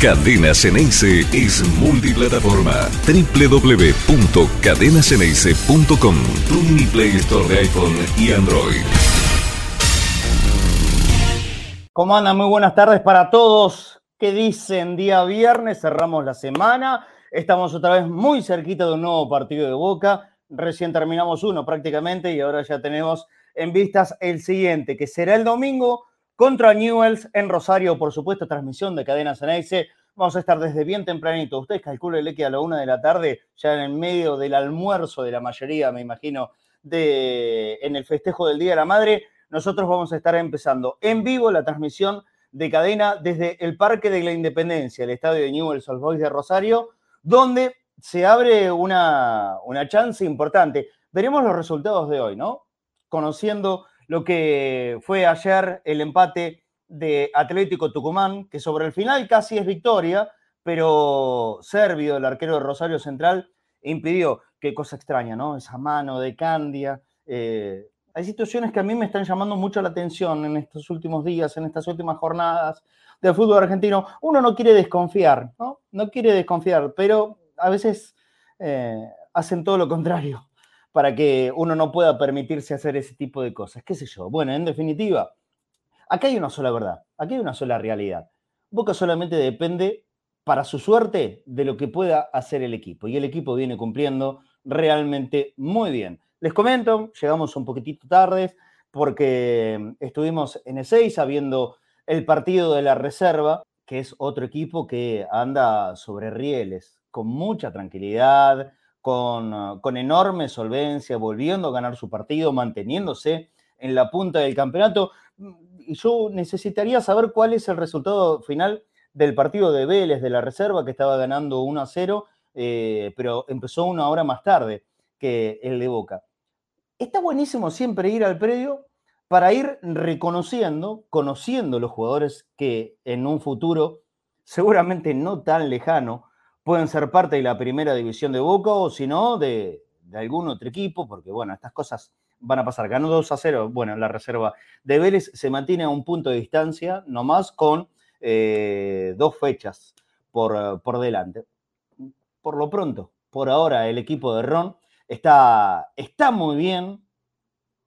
Cadena Ceneice es multiplataforma. www.cadenaceneice.com Tu mini Play Store de iPhone y Android. ¿Cómo andan? Muy buenas tardes para todos. ¿Qué dicen? Día viernes, cerramos la semana. Estamos otra vez muy cerquita de un nuevo partido de Boca. Recién terminamos uno prácticamente y ahora ya tenemos en vistas el siguiente, que será el domingo contra Newells en Rosario, por supuesto, transmisión de Cadena Ceneice. Vamos a estar desde bien tempranito. Ustedes calculen que a la una de la tarde, ya en el medio del almuerzo de la mayoría, me imagino, de, en el festejo del Día de la Madre, nosotros vamos a estar empezando en vivo la transmisión de cadena desde el Parque de la Independencia, el estadio de Newell's Old Boys de Rosario, donde se abre una, una chance importante. Veremos los resultados de hoy, ¿no? Conociendo lo que fue ayer el empate de Atlético Tucumán, que sobre el final casi es victoria, pero Servio, el arquero de Rosario Central, impidió. Qué cosa extraña, ¿no? Esa mano de Candia. Eh, hay situaciones que a mí me están llamando mucho la atención en estos últimos días, en estas últimas jornadas del fútbol argentino. Uno no quiere desconfiar, ¿no? No quiere desconfiar, pero a veces eh, hacen todo lo contrario para que uno no pueda permitirse hacer ese tipo de cosas. ¿Qué sé yo? Bueno, en definitiva, aquí hay una sola verdad, aquí hay una sola realidad. Boca solamente depende, para su suerte, de lo que pueda hacer el equipo. Y el equipo viene cumpliendo realmente muy bien. Les comento, llegamos un poquitito tarde porque estuvimos en E6 viendo el partido de la reserva, que es otro equipo que anda sobre rieles, con mucha tranquilidad, con, con enorme solvencia, volviendo a ganar su partido, manteniéndose en la punta del campeonato. Y yo necesitaría saber cuál es el resultado final del partido de Vélez de la Reserva, que estaba ganando 1 a 0, eh, pero empezó una hora más tarde que el de Boca. Está buenísimo siempre ir al predio para ir reconociendo, conociendo los jugadores que en un futuro, seguramente no tan lejano, pueden ser parte de la primera división de Boca o si no, de, algún otro equipo, porque bueno, estas cosas van a pasar. Ganó 2 a 0, bueno, la reserva de Vélez se mantiene a un punto de distancia, nomás con eh, dos fechas por, por delante. Por lo pronto, por ahora, el equipo de Ron está, está muy bien,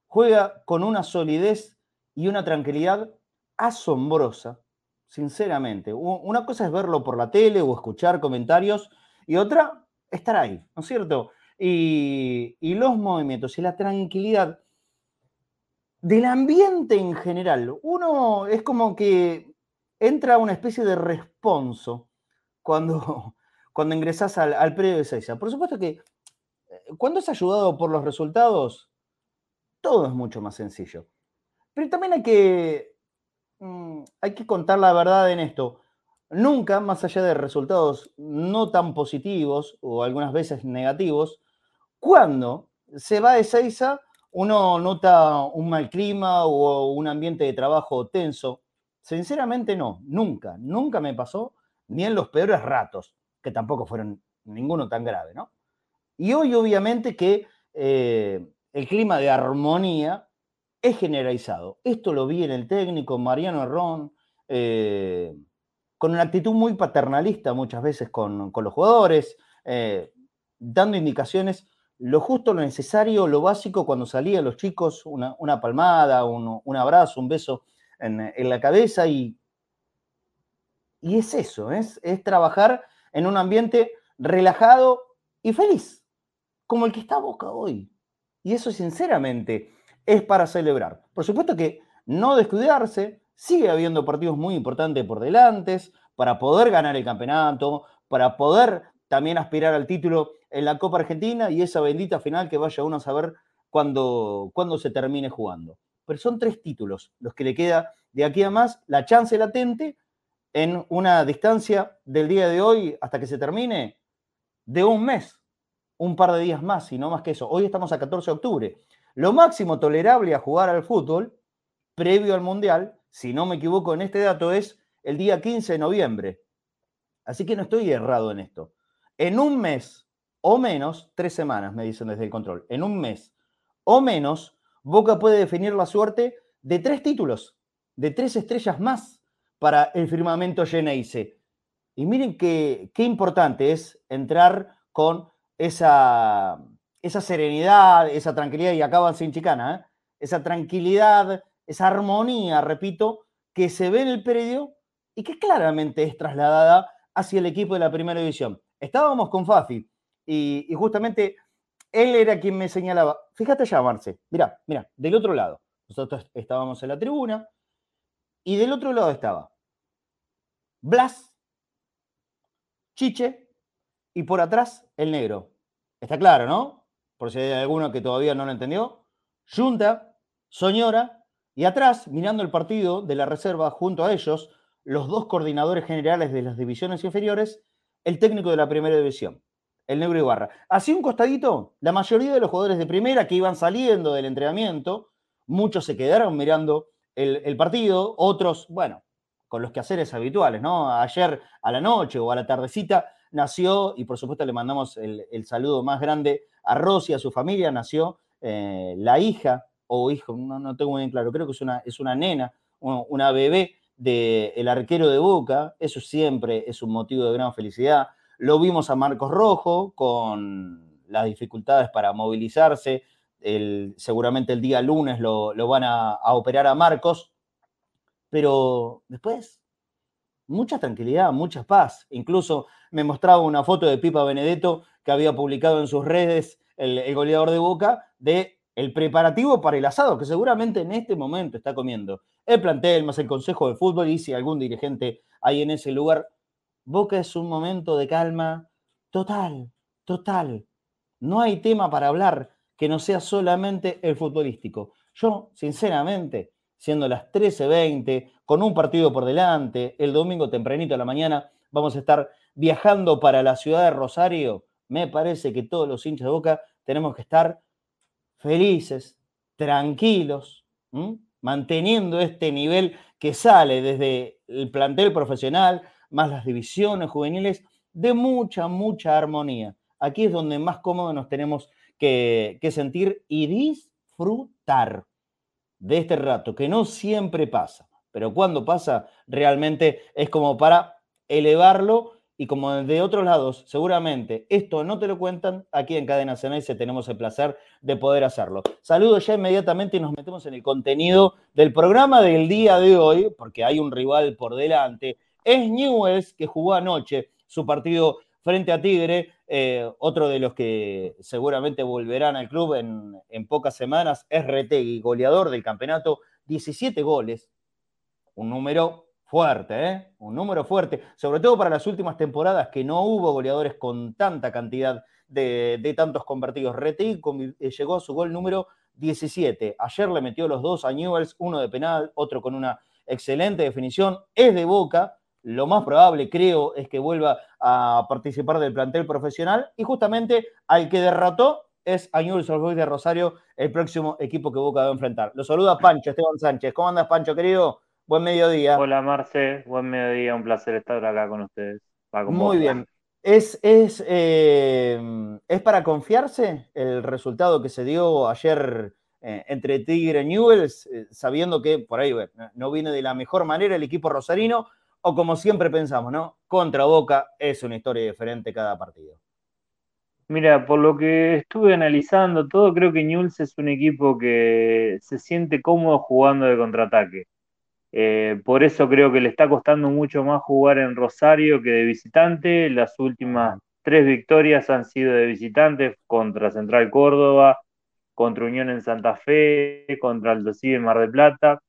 juega con una solidez y una tranquilidad asombrosa sinceramente. Una cosa es verlo por la tele o escuchar comentarios y otra, estar ahí, ¿no es cierto? Y, los movimientos y la tranquilidad del ambiente en general. Uno es como que entra una especie de responso cuando, cuando ingresas al, al predio de Seiza. Por supuesto que eh, cuando es ayudado por los resultados, todo es mucho más sencillo. Pero también hay que Mm, hay que contar la verdad en esto. Nunca, más allá de resultados no tan positivos o algunas veces negativos, cuando se va de Seiza, uno nota un mal clima o un ambiente de trabajo tenso. Sinceramente no, nunca, nunca me pasó, ni en los peores ratos, que tampoco fueron ninguno tan grave, ¿no? Y hoy obviamente que eh, el clima de armonía es generalizado. Esto lo vi en el técnico Mariano Herrón, eh, con una actitud muy paternalista muchas veces con, los jugadores, eh, dando indicaciones lo justo, lo necesario, lo básico cuando salían los chicos, una, palmada, un, abrazo, un beso en, la cabeza y, y es eso, es, es trabajar en un ambiente relajado y feliz, como el que está Boca hoy. Y eso sinceramente es para celebrar. Por supuesto que no descuidarse, sigue habiendo partidos muy importantes por delante para poder ganar el campeonato, para poder también aspirar al título en la Copa Argentina y esa bendita final que vaya uno a saber cuándo, se termine jugando. Pero son tres títulos los que le queda de aquí a más, la chance latente en una distancia del día de hoy hasta que se termine de un mes, un par de días más y no más que eso. Hoy estamos a 14 de octubre. Lo máximo tolerable a jugar al fútbol, previo al Mundial, si no me equivoco en este dato, es el día 15 de noviembre. Así que no estoy errado en esto. En un mes o menos, tres semanas me dicen desde el control, en un mes o menos, Boca puede definir la suerte de tres títulos, de tres estrellas más para el firmamento Geneise. Y miren qué, qué importante es entrar con esa, esa serenidad, esa tranquilidad, y acaban sin chicana, ¿eh? esa tranquilidad, esa armonía, repito, que se ve en el predio y que claramente es trasladada hacia el equipo de la primera división. Estábamos con Fafi y, y justamente él era quien me señalaba, fíjate ya, Marce, mira, mira, del otro lado. Nosotros estábamos en la tribuna y del otro lado estaba Blas, Chiche y por atrás el negro. Está claro, ¿no? Por si hay alguno que todavía no lo entendió. Junta, Soñora y atrás, mirando el partido de la reserva junto a ellos, los dos coordinadores generales de las divisiones inferiores, el técnico de la primera división, el negro Ibarra. Así un costadito, la mayoría de los jugadores de primera que iban saliendo del entrenamiento, muchos se quedaron mirando el, partido, otros, bueno, con los quehaceres habituales, ¿no? Ayer a la noche o a la tardecita nació, y por supuesto le mandamos el, saludo más grande a Rosy, a su familia, nació eh, la hija o hijo, no, tengo muy bien claro, creo que es una, es una nena, una bebé del arquero de Boca, eso siempre es un motivo de gran felicidad. Lo vimos a Marcos Rojo con las dificultades para movilizarse. seguramente el día lunes lo, van a, operar a Marcos. Pero después, mucha tranquilidad, mucha paz. Incluso me mostraba una foto de Pipa Benedetto que había publicado en sus redes el, goleador de Boca de el preparativo para el asado que seguramente en este momento está comiendo el plantel más el consejo de fútbol y si algún dirigente hay en ese lugar Boca es un momento de calma total, total. No hay tema para hablar que no sea solamente el futbolístico. Yo, sinceramente, siendo las 13.20, con un partido por delante, el domingo tempranito a la mañana, vamos a estar viajando para la ciudad de Rosario. Me parece que todos los hinchas de Boca tenemos que estar felices, tranquilos, manteniendo este nivel que sale desde el plantel profesional, más las divisiones juveniles, de mucha, mucha armonía. Aquí es donde más cómodo nos tenemos que, sentir y disfrutar de este rato, que no siempre pasa, pero cuando pasa realmente es como para elevarlo y como de otros lados, seguramente esto no te lo cuentan, aquí en Cadena se tenemos el placer de poder hacerlo. Saludo ya inmediatamente y nos metemos en el contenido del programa del día de hoy, porque hay un rival por delante es Newells, que jugó anoche su partido frente a Tigre, eh, otro de los que seguramente volverán al club en, pocas semanas, es Retegui, goleador del campeonato, 17 goles, un número fuerte, ¿eh? un número fuerte, sobre todo para las últimas temporadas que no hubo goleadores con tanta cantidad de, tantos convertidos. Retegui eh, llegó a su gol número 17. Ayer le metió los dos a Newells, uno de penal, otro con una excelente definición, es de boca, lo más probable, creo, es que vuelva a participar del plantel profesional y justamente al que derrotó es a Newell's de Rosario, el próximo equipo que Boca va a enfrentar. Lo saluda Pancho, Esteban Sánchez. ¿Cómo andas, Pancho, querido? Buen mediodía. Hola, Marce. Buen mediodía. Un placer estar acá con ustedes. Muy bien. ¿Es, es, eh, ¿Es para confiarse el resultado que se dio ayer eh, entre Tigre y Newells, eh, sabiendo que por ahí no viene de la mejor manera el equipo rosarino, o como siempre pensamos, ¿no? Contra Boca es una historia diferente cada partido. Mira, por lo que estuve analizando todo, creo que Newell's es un equipo que se siente cómodo jugando de contraataque. Eh, por eso creo que le está costando mucho más jugar en Rosario que de visitante. Las últimas tres victorias han sido de visitante contra Central Córdoba, contra Unión en Santa Fe, contra Aldo en Mar del Plata.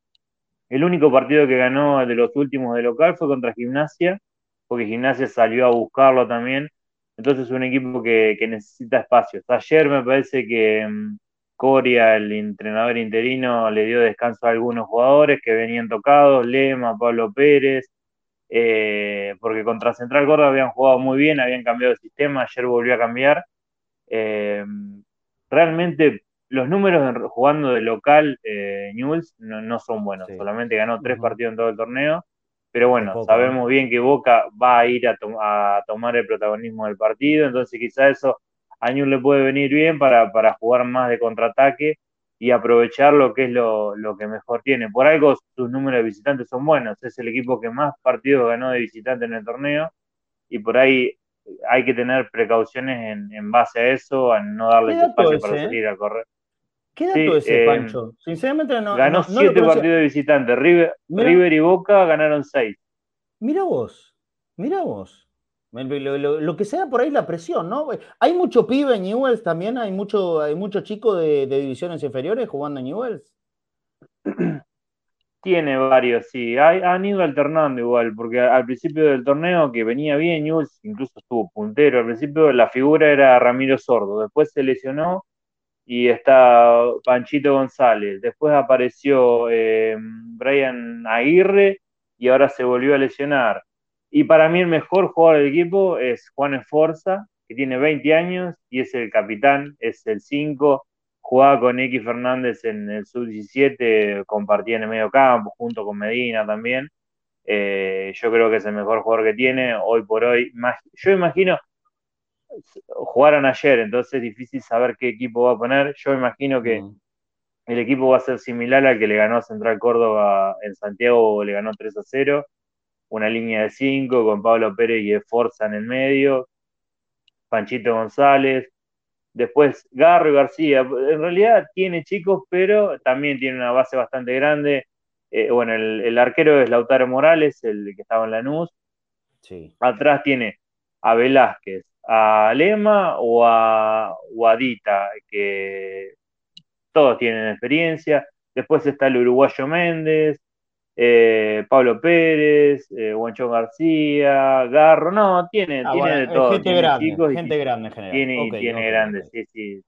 El único partido que ganó de los últimos de local fue contra Gimnasia, porque Gimnasia salió a buscarlo también. Entonces es un equipo que, necesita espacios. Ayer me parece que mm, Coria, el entrenador interino, le dio descanso a algunos jugadores que venían tocados, Lema, Pablo Pérez, eh, porque contra Central Córdoba habían jugado muy bien, habían cambiado de sistema, ayer volvió a cambiar. Eh, realmente los números jugando de local eh, Newells no, son buenos, solamente ganó tres partidos en todo el torneo, pero bueno, sabemos bien que Boca va a ir a, tomar el protagonismo del partido, entonces quizá eso a Newell's le puede venir bien para, jugar más de contraataque y aprovechar lo que es lo, que mejor tiene. Por algo sus números de visitantes son buenos, es el equipo que más partidos ganó de visitante en el torneo, y por ahí hay que tener precauciones en, base a eso, a no darle espacio para salir a correr. ¿Qué dato es ese, eh, Pancho? Sinceramente no. Ganó siete partidos de visitante. River, River, y Boca ganaron seis. Mira vos, mira vos. Lo, que sea por ahí la presión, ¿no? Hay mucho pibe en Newells también, hay mucho, hay mucho chico de, divisiones inferiores jugando en Newells. Tiene varios, sí. han ido alternando igual, porque al principio del torneo que venía bien, Newells incluso estuvo puntero. Al principio la figura era Ramiro Sordo, después se lesionó y está Panchito González. Después apareció eh, Brian Aguirre y ahora se volvió a lesionar. Y para mí el mejor jugador del equipo es Juan Esforza, que tiene 20 años y es el capitán, es el 5. Jugaba con X Fernández en el sub-17, compartía en el medio campo, junto con Medina también. Eh, yo creo que es el mejor jugador que tiene hoy por hoy. Yo imagino, jugaron ayer, entonces es difícil saber qué equipo va a poner. Yo imagino que mm. el equipo va a ser similar al que le ganó a Central Córdoba en Santiago, le ganó 3 a 0 una línea de cinco con Pablo Pérez y Forza en el medio, Panchito González, después Garro y García. En realidad tiene chicos, pero también tiene una base bastante grande. Eh, bueno, el, arquero es Lautaro Morales, el que estaba en Lanús. Sí. Atrás tiene a Velázquez, a Lema o a, Guadita, que todos tienen experiencia. Después está el uruguayo Méndez, eh, Pablo Pérez, eh, García, Garro, no, tiene, ah, tiene de todo. Gente grande, gente grande en general. Tiene, tiene grande, sí, sí.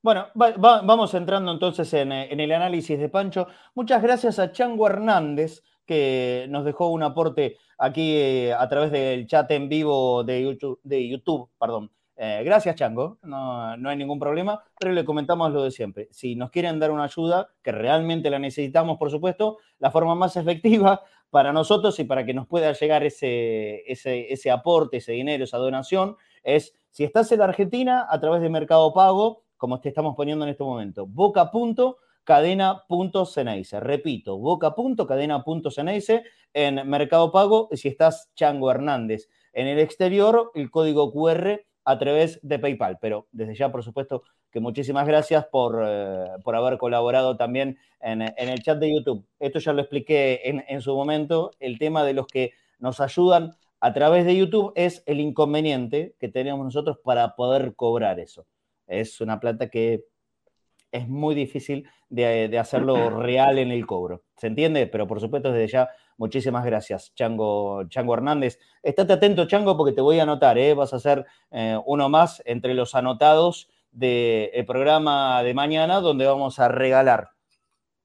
Bueno, vamos entrando entonces en, el análisis de Pancho. Muchas gracias a Chango Hernández, que nos dejó un aporte aquí eh, a través del chat en vivo de YouTube, de YouTube perdón, eh, gracias, Chango, no, no, hay ningún problema, pero le comentamos lo de siempre. Si nos quieren dar una ayuda, que realmente la necesitamos, por supuesto, la forma más efectiva para nosotros y para que nos pueda llegar ese, ese, ese aporte, ese dinero, esa donación, es si estás en la Argentina a través de Mercado Pago, como te estamos poniendo en este momento, boca.cadena.ceneice. Repito, boca.cadena.ceneice en Mercado Pago. Si estás Chango Hernández en el exterior, el código QR a través de PayPal. Pero desde ya, por supuesto, que muchísimas gracias por, eh, haber colaborado también en, el chat de YouTube. Esto ya lo expliqué en, su momento. El tema de los que nos ayudan a través de YouTube es el inconveniente que tenemos nosotros para poder cobrar eso. Es una plata que es muy difícil de, de hacerlo real en el cobro. ¿Se entiende? Pero por supuesto, desde ya Muchísimas gracias, Chango, Chango Hernández. Estate atento, Chango, porque te voy a anotar, ¿eh? vas a ser eh, uno más entre los anotados del programa de mañana, donde vamos a regalar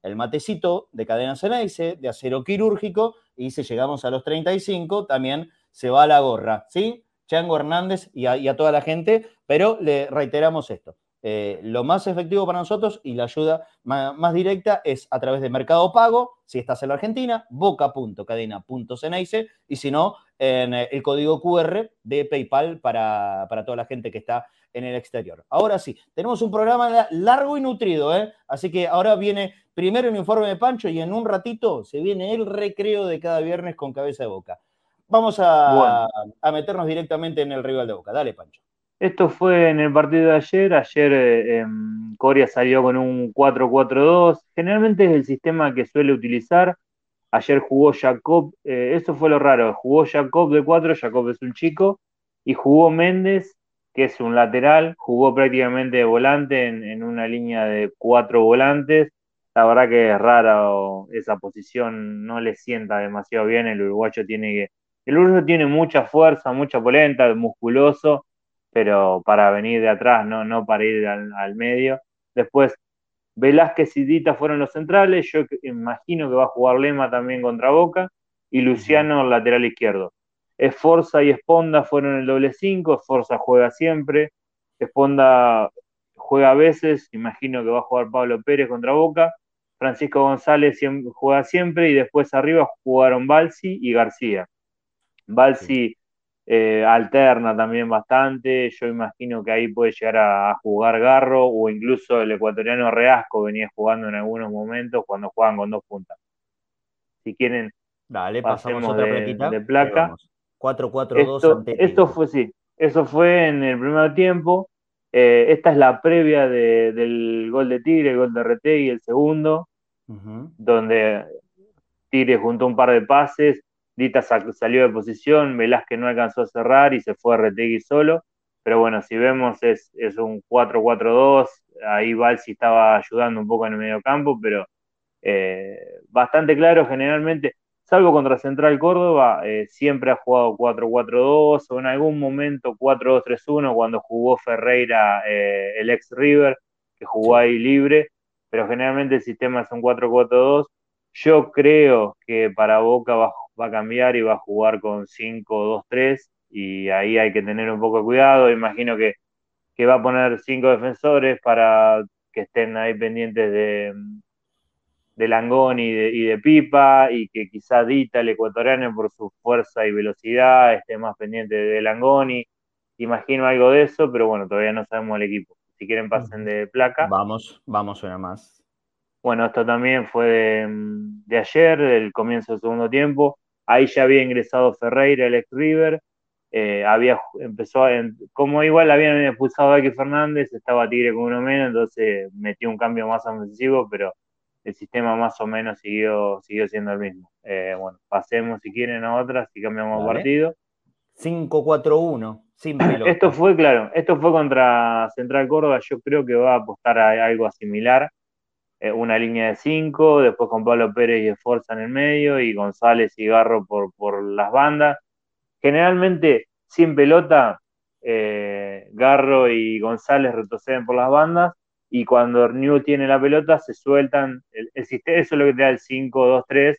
el matecito de cadena Ceneice, de acero quirúrgico, y si llegamos a los 35, también se va a la gorra, ¿sí? Chango Hernández y a toda la gente, pero le reiteramos esto. Eh, lo más efectivo para nosotros y la ayuda más, directa es a través de Mercado Pago, si estás en la Argentina, boca.cadena.ceneice y si no, en eh, el código QR de PayPal para, toda la gente que está en el exterior. Ahora sí, tenemos un programa largo y nutrido, ¿eh? así que ahora viene primero el informe de Pancho y en un ratito se viene el recreo de cada viernes con cabeza de boca. Vamos a, a meternos directamente en el rival de boca. Dale, Pancho. Esto fue en el partido de ayer. Ayer eh, Coria salió con un 4-4-2. Generalmente es el sistema que suele utilizar. Ayer jugó Jacob, eh, eso fue lo raro. Jugó Jacob de 4, Jacob es un chico. Y jugó Méndez, que es un lateral. Jugó prácticamente de volante en, una línea de cuatro volantes. La verdad que es rara esa posición, no le sienta demasiado bien. El uruguayo tiene que. El uruguayo tiene mucha fuerza, mucha polenta, musculoso pero para venir de atrás, no, no para ir al, medio. Después, Velázquez y Dita fueron los centrales, yo imagino que va a jugar Lema también contra Boca, y Luciano lateral izquierdo. Esforza y Esponda fueron el doble 5, Esforza juega siempre, Esponda juega a veces, imagino que va a jugar Pablo Pérez contra Boca, Francisco González juega siempre. Y después arriba jugaron Balsi y García. Balsi eh, alterna también bastante. Yo imagino que ahí puede llegar a, jugar Garro o incluso el ecuatoriano Reasco venía jugando en algunos momentos cuando juegan con dos puntas. Si quieren, Dale, pasamos, otra de, de placa. 4-4-2 esto, fue, sí, eso fue en el primer tiempo. Eh, esta es la previa del gol de Tigre, el gol de RT y el segundo, donde Tigre juntó un par de pases, Dita salió de posición, Velázquez no alcanzó a cerrar y se fue a Retegui solo. Pero bueno, si vemos es, es un 4-4-2, ahí Balsi estaba ayudando un poco en el medio campo, pero eh, bastante claro generalmente, salvo contra Central Córdoba, eh, siempre ha jugado 4-4-2 o en algún momento 4-2-3-1 cuando jugó Ferreira, eh, el ex River, que jugó ahí libre, pero generalmente el sistema es un 4-4-2. Yo creo que para Boca va, va a cambiar y va a jugar con 5-2-3 y ahí hay que tener un poco de cuidado. Imagino que, que va a poner cinco defensores para que estén ahí pendientes de, de Langón y de, y de, Pipa, y que quizá Dita, el ecuatoriano, por su fuerza y velocidad, esté más pendiente de Langoni. Imagino algo de eso, pero bueno, todavía no sabemos el equipo. Si quieren, pasen de placa. Vamos, vamos una más. Bueno, esto también fue de, de ayer, el comienzo del segundo tiempo. Ahí ya había ingresado Ferreira, el ex River, eh, había empezó como igual habían expulsado a X Fernández, estaba Tigre con uno menos, entonces metió un cambio más ofensivo, pero el sistema más o menos siguió, siguió siendo el mismo. Eh, bueno, pasemos si quieren a otras y cambiamos partido. 5-4-1, sin Esto fue, claro, esto fue contra Central Córdoba, yo creo que va a apostar a algo similar. Eh, una línea de 5, después con Pablo Pérez y Esforza en el medio, y González y Garro por, por las bandas Generalmente, sin pelota, eh, Garro y González retroceden por las bandas y cuando New tiene la pelota se sueltan. El, eso es lo que te da el 5-2-3,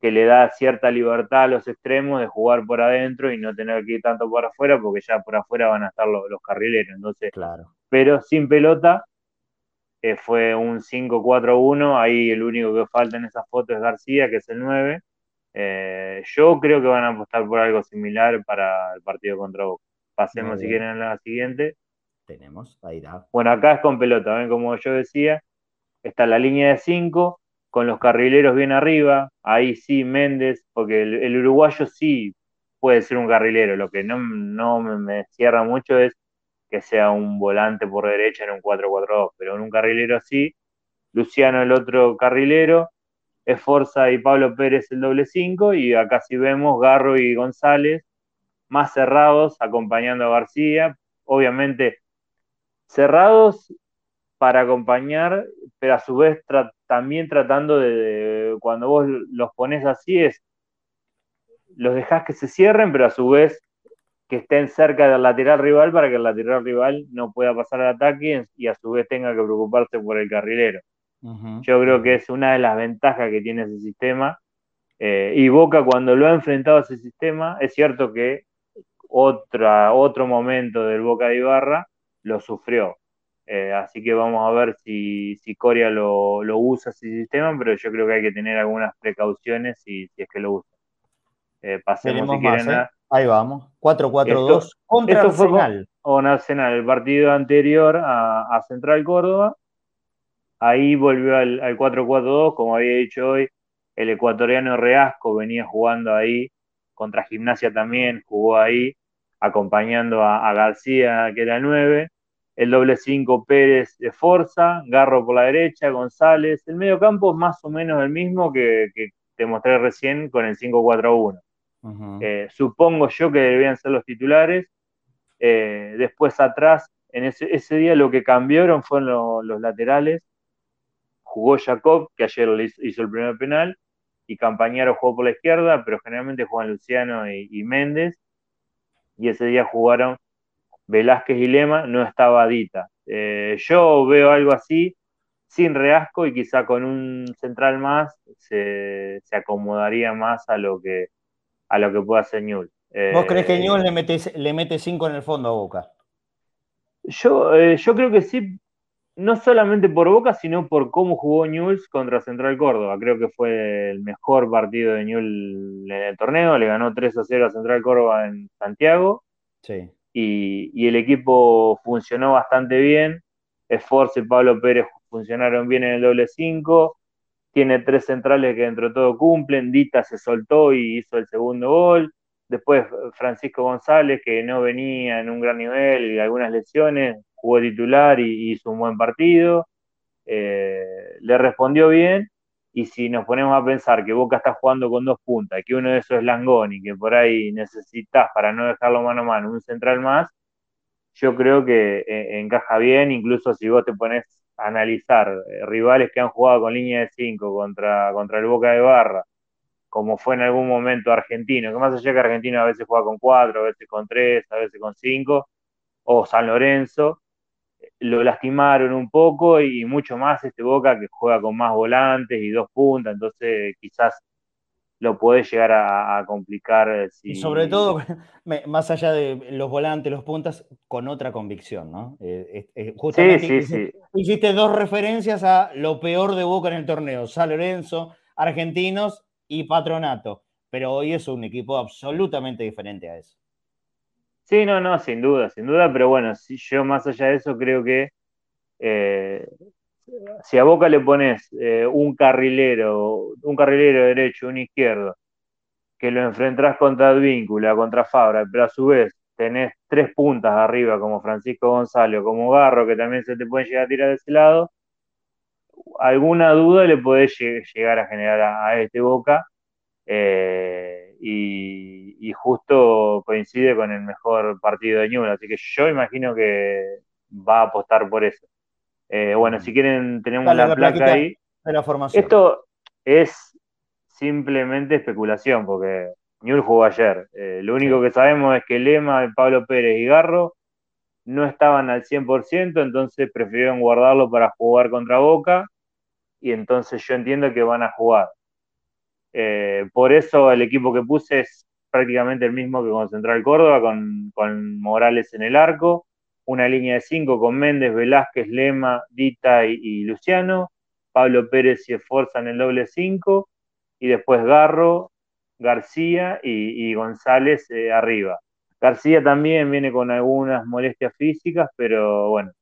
que le da cierta libertad a los extremos de jugar por adentro y no tener que ir tanto por afuera, porque ya por afuera van a estar los, carrileros. Entonces, claro. Pero sin pelota, eh, fue un 5-4-1. Ahí el único que falta en esa foto es García, que es el 9. Eh, yo creo que van a apostar por algo similar para el partido contra Boca. Pasemos si quieren a la siguiente. Tenemos, ahí da. Bueno, acá es con pelota, ¿ven? como yo decía, está la línea de 5 con los carrileros bien arriba, ahí sí Méndez, porque el, uruguayo sí puede ser un carrilero, lo que no, no me, me, cierra mucho es que sea un volante por derecha en un 4-4-2, pero en un carrilero sí, Luciano el otro carrilero, Esforza y Pablo Pérez el doble 5 y acá sí vemos Garro y González más cerrados acompañando a García, obviamente cerrados para acompañar, pero a su vez también tratando de, cuando vos los pones así es, los dejás que se cierren, pero a su vez que estén cerca del lateral rival para que el lateral rival no pueda pasar al ataque y a su vez tenga que preocuparse por el carrilero. Yo creo que es una de las ventajas que tiene ese sistema. Eh, y Boca cuando lo ha enfrentado a ese sistema, es cierto que otra, otro momento del Boca de Ibarra lo sufrió. Eh, así que vamos a ver si, si Coria lo, usa ese sistema, pero yo creo que hay que tener algunas precauciones si, si es que lo usa. Eh, pasemos si quieren Ahí vamos, 4-4-2 contra Arsenal. o Nacional, el partido anterior a Central Córdoba, Ahí volvió al, 4-4-2, como había dicho hoy, el ecuatoriano Reasco venía jugando ahí, contra Gimnasia también jugó ahí, acompañando a, García, que era 9, el doble 5 Pérez de Forza, Garro por la derecha, González, el medio campo es más o menos el mismo que, te mostré recién con el 5-4-1. Eh, supongo yo que deberían ser los titulares. Eh, después atrás, en ese, día lo que cambiaron fueron los laterales, jugó Jacob, que ayer hizo el primer penal, y Campañaro jugó por la izquierda, pero generalmente juegan Luciano y, Méndez, y ese día jugaron Velázquez y Lema, no estaba Dita. Eh, yo veo algo así, sin reasco y quizá con un central más se, acomodaría más a lo que a lo que pueda hacer Newell. ¿Vos crees que eh, Newell le mete, le mete cinco en el fondo a Boca? Yo, eh, yo creo que sí, no solamente por Boca, sino por cómo jugó Newell's contra Central Córdoba. Creo que fue el mejor partido de Newell en el torneo. Le ganó 3 a 0 a Central Córdoba en Santiago. Sí. Y, el equipo funcionó bastante bien. Esforce y Pablo Pérez funcionaron bien en el doble 5. Tiene tres centrales que dentro de todo cumplen. Dita se soltó y hizo el segundo gol. Después Francisco González, que no venía en un gran nivel y algunas lesiones, jugó titular y hizo un buen partido. Eh, le respondió bien. Y si nos ponemos a pensar que Boca está jugando con dos puntas, que uno de esos es Langoni, que por ahí necesitas para no dejarlo mano a mano un central más, yo creo que eh, encaja bien, incluso si vos te pones analizar eh, rivales que han jugado con línea de 5 contra, contra el Boca de Barra, como fue en algún momento Argentino, que más allá que Argentino a veces juega con 4, a veces con 3, a veces con 5, o San Lorenzo, lo lastimaron un poco y mucho más este Boca que juega con más volantes y dos puntas, entonces quizás lo puede llegar a, complicar. Eh, y sobre todo, más allá de los volantes, los puntas, con otra convicción, ¿no? Eh, eh, justamente sí, sí, hiciste, dos referencias a lo peor de Boca en el torneo, San Lorenzo, Argentinos y Patronato, pero hoy es un equipo absolutamente diferente a eso. Sí, no, no, sin duda, sin duda, pero bueno, si yo más allá de eso creo que si a Boca le pones eh, un carrilero, un carrilero derecho, un izquierdo, que lo enfrentas contra Advíncula, contra Fabra, pero a su vez tenés tres puntas arriba como Francisco Gonzalo, como Garro, que también se te puede llegar a tirar de ese lado, alguna duda le podés llegar a generar a, este Boca. Eh, y, justo coincide con el mejor partido de Ñuble, así que yo imagino que va a apostar por eso. Eh, bueno, si quieren, tenemos la, placa ahí. la formación. Esto es simplemente especulación, porque Newell jugó ayer. Eh, lo único que sabemos es que Lema, Pablo Pérez y Garro no estaban al 100%, entonces prefirieron guardarlo para jugar contra Boca, y entonces yo entiendo que van a jugar. Eh, por eso el equipo que puse es prácticamente el mismo que con Central Córdoba, con, con Morales en el arco una línea de cinco con Méndez, Velázquez, Lema, Dita y, Luciano, Pablo Pérez y Esforza en el doble cinco, y después Garro, García y, González eh, arriba. García también viene con algunas molestias físicas, pero bueno,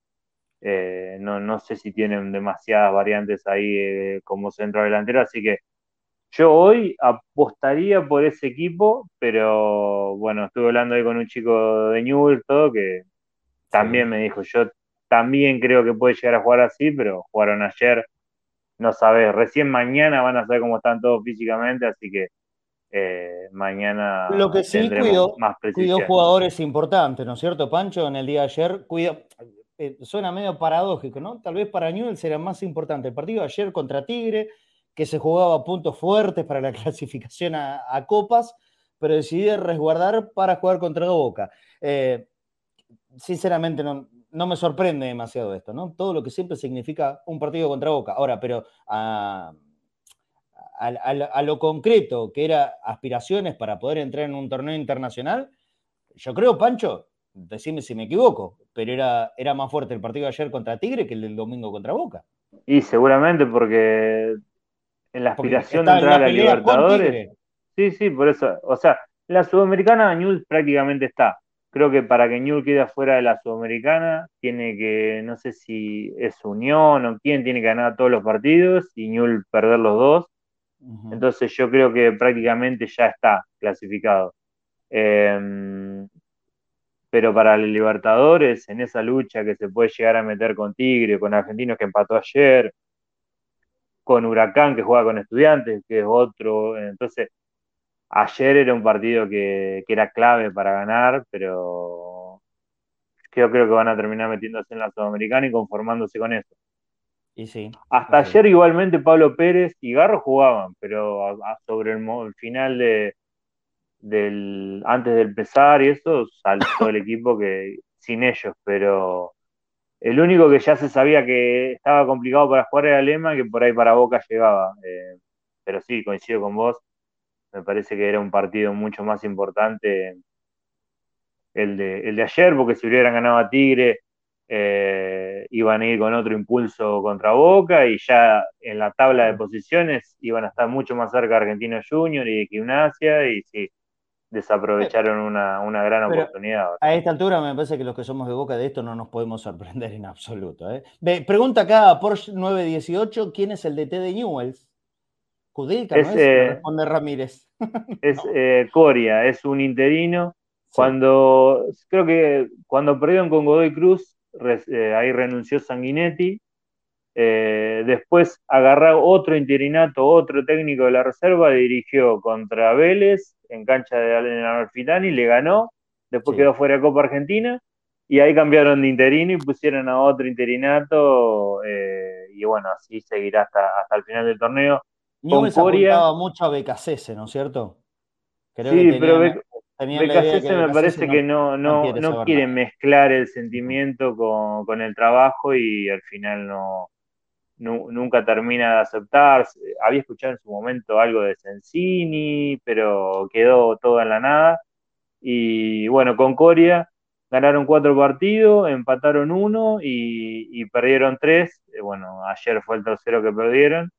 eh, no, sé si tienen demasiadas variantes ahí eh, como centro delantero, así que yo hoy apostaría por ese equipo, pero bueno, estuve hablando ahí con un chico de Newell, todo que también me dijo, yo también creo que puede llegar a jugar así, pero jugaron ayer, no sabes, recién mañana van a saber cómo están todos físicamente, así que eh, mañana Lo que sí cuidó, más cuidó jugadores importantes, ¿no es cierto, Pancho? En el día de ayer, cuidó, eh, suena medio paradójico, ¿no? Tal vez para Newell será más importante el partido de ayer contra Tigre, que se jugaba puntos fuertes para la clasificación a, Copas, pero decidió resguardar para jugar contra Boca. Eh, sinceramente no, no, me sorprende demasiado esto, ¿no? Todo lo que siempre significa un partido contra Boca. Ahora, pero a, lo concreto, que era aspiraciones para poder entrar en un torneo internacional, yo creo, Pancho, decime si me equivoco, pero era, era más fuerte el partido de ayer contra Tigre que el del domingo contra Boca. Y seguramente porque en la aspiración de entrar a la Libertadores. Sí, sí, por eso. O sea, la Sudamericana News prácticamente está creo que para que Newell quede fuera de la Sudamericana, tiene que, no sé si es Unión o quién, tiene que ganar todos los partidos y Newell perder los dos. Entonces yo creo que prácticamente ya está clasificado. Em, pero para el Libertadores, en esa lucha que se puede llegar a meter con Tigre, con Argentinos que empató ayer, con Huracán que juega con Estudiantes, que es otro, entonces Ayer era un partido que, era clave para ganar, pero yo creo que van a terminar metiéndose en la Sudamericana y conformándose con eso. Y sí. Hasta ayer igualmente Pablo Pérez y Garro jugaban, pero sobre el, final de, del antes de empezar y eso saltó el equipo que sin ellos, pero el único que ya se sabía que estaba complicado para jugar era Lema, que por ahí para Boca llegaba. Eh, pero sí, coincido con vos me parece que era un partido mucho más importante el de, el de ayer, porque si hubieran ganado a Tigre, eh, iban a ir con otro impulso contra Boca y ya en la tabla de posiciones iban a estar mucho más cerca de Argentino Junior y de Gimnasia y sí, desaprovecharon una, gran oportunidad. A esta altura me parece que los que somos de Boca de esto no nos podemos sorprender en absoluto. ¿eh? Pregunta acá a Porsche 918, ¿quién es el DT de Newells? Kudelka, ¿no es? eh, responde Ramírez. Es eh, Coria, es un interino. Cuando, creo que cuando perdieron con Godoy Cruz, res- eh, ahí renunció Sanguinetti. Eh, después agarró otro interinato, otro técnico de la reserva, dirigió contra Vélez en cancha de Allen Amalfitani, le ganó, después Sí. quedó fuera de Copa Argentina, y ahí cambiaron de interino y pusieron a otro interinato, eh, y bueno, así seguirá hasta, hasta el final del torneo. Newell's apuntaba mucho a Becasese, ¿no es cierto? Creo Sí, que pero tenían- Bec- tenían la idea de BKCS que me Becasese parece que no, no, quiere no quiere mezclar el sentimiento con, con el trabajo y al final no, nu- nunca termina de aceptar. Había escuchado en su momento algo de Sensini, pero quedó todo en la nada. Y bueno, con Coria ganaron cuatro partidos, empataron uno y, y perdieron tres. Eh, Bueno, ayer fue el tercero que perdieron.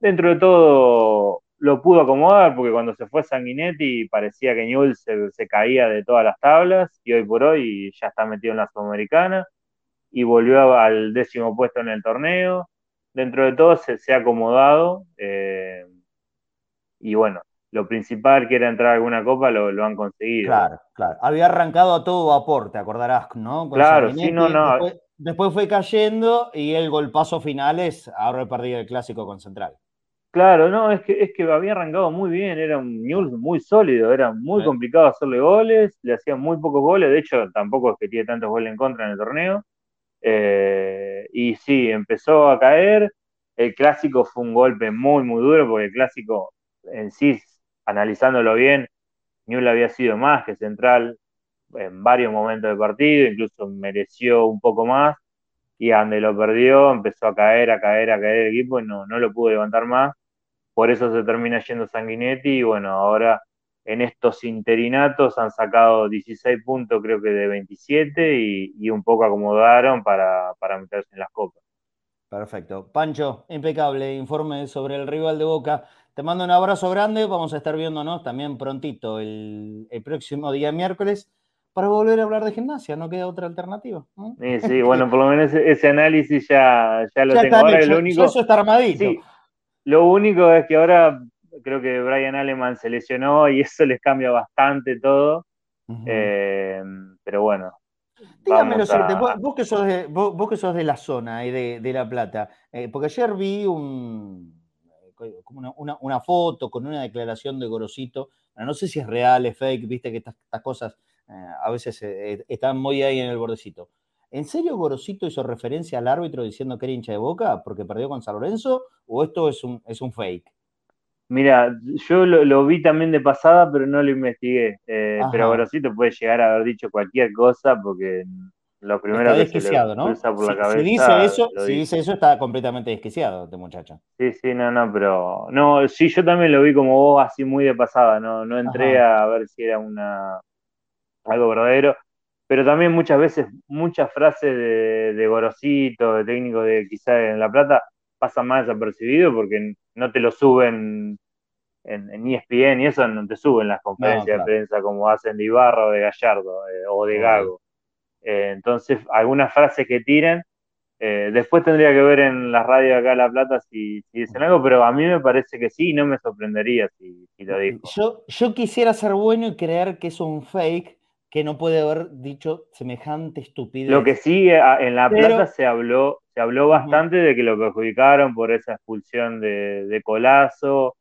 Dentro de todo lo pudo acomodar porque cuando se fue Sanguinetti parecía que Newell's se, se caía de todas las tablas y hoy por hoy ya está metido en la Sudamericana y volvió al décimo puesto en el torneo. Dentro de todo se, se ha acomodado eh, y bueno, lo principal que era entrar a alguna copa lo, lo han conseguido. Claro, claro. Había arrancado a todo vapor, te acordarás, ¿no? Con Claro, sí, no, no. Después, después fue cayendo y el golpazo final es ahora he perdido el clásico con Central. Claro, no, es que, es que había arrancado muy bien, era un Newell's muy sólido, era muy complicado hacerle goles, le hacían muy pocos goles, de hecho tampoco es que tiene tantos goles en contra en el torneo. Eh, y sí, empezó a caer, el clásico fue un golpe muy, muy duro, porque el clásico en sí, analizándolo bien, Newell había sido más que Central en varios momentos del partido, incluso mereció un poco más, y a donde lo perdió empezó a caer, a caer, a caer el equipo y no, no lo pudo levantar más. Por eso se termina yendo Sanguinetti y bueno, ahora en estos interinatos han sacado 16 puntos creo que de 27 y, y un poco acomodaron para, para meterse en las copas. Perfecto. Pancho, impecable informe sobre el rival de Boca. Te mando un abrazo grande. Vamos a estar viéndonos también prontito el, el próximo día miércoles para volver a hablar de gimnasia. No queda otra alternativa. ¿no? Sí, sí, bueno, por lo menos ese, análisis ya, ya lo Ya tengo. Ahora hecho, el único, eso está armadito. sí, lo único es que ahora creo que Brian Aleman se lesionó y eso les cambia bastante todo. Eh, pero bueno, Dígame lo vamos siguiente, a- vos, vos que sos de, vos, vos que sos de la zona y de, de La Plata, eh, porque ayer vi un, eh, como una, una- una foto con una declaración de Gorosito, no sé si es real, es fake, viste que estas, estas cosas eh, a veces eh, están muy ahí en el bordecito. ¿En serio Gorosito hizo referencia al árbitro diciendo que era hincha de boca porque perdió con San Lorenzo? ¿O esto es un, es un fake? Mira, yo lo, lo vi también de pasada, pero no lo investigué. Eh, pero Gorosito puede llegar a haber dicho cualquier cosa porque lo primero Está que se le ¿no? cruza por la Si- cabeza. si, dice eso, si dice. dice eso, está completamente desquiciado este muchacho. Sí, sí, no, no, pero no, sí, yo también lo vi como vos, así muy de pasada. No, no entré a ver si era una algo verdadero. Pero también muchas veces, muchas frases de, de Gorosito, de técnicos de quizá en La Plata, pasan más desapercibidos porque no te lo suben en, en ESPN y eso no te suben las conferencias claro. de prensa como hacen de Ibarra o de Gallardo eh, o de. Gago. Eh, entonces, algunas frases que tiran, eh, después tendría que ver en las radios acá de La Plata si, si dicen algo, pero a mí me parece que sí, y no me sorprendería si, si lo dijo. Yo, yo quisiera ser bueno y creer que es un fake que no puede haber dicho semejante estupidez. Lo que sí, a- en La Pero- Plata se habló, se habló bastante de que lo perjudicaron por esa expulsión de, de Colazo,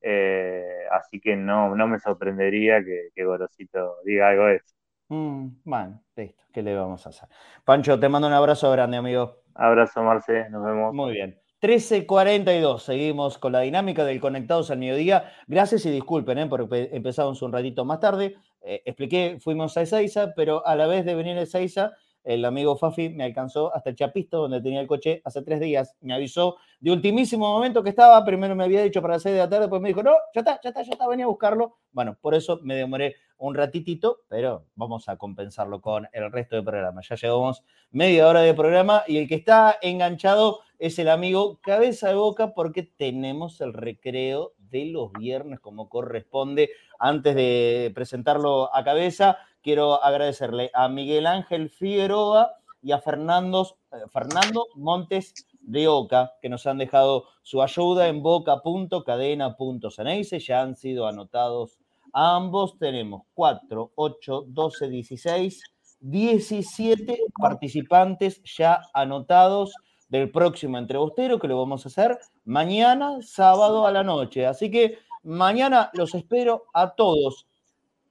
eh, así que no, no me sorprendería que, que Gorosito diga algo de eso. Mm, bueno, listo, ¿qué le vamos a hacer? Pancho, te mando un abrazo grande, amigo. Abrazo, Marce, nos vemos. Muy bien. 13.42, seguimos con la dinámica del Conectados al Mediodía. Gracias y disculpen, ¿eh? porque empezamos un ratito más tarde. Eh, expliqué, fuimos a Ezeiza, pero a la vez de venir a Ezeiza, el amigo Fafi me alcanzó hasta el Chapisto, donde tenía el coche hace tres días. Me avisó de ultimísimo momento que estaba. Primero me había dicho para las seis de la tarde, después me dijo, no, ya está, ya está, ya está, venía a buscarlo. Bueno, por eso me demoré un ratitito, pero vamos a compensarlo con el resto del programa. Ya llevamos media hora de programa y el que está enganchado es el amigo Cabeza de Boca porque tenemos el recreo de los viernes como corresponde. Antes de presentarlo a cabeza, quiero agradecerle a Miguel Ángel Figueroa y a Fernando, eh, Fernando Montes de Oca que nos han dejado su ayuda en boca.cadena.ceneice. Ya han sido anotados ambos. Tenemos 4, 8, 12, 16, 17 participantes ya anotados del próximo entrebostero que lo vamos a hacer mañana, sábado a la noche. Así que mañana los espero a todos.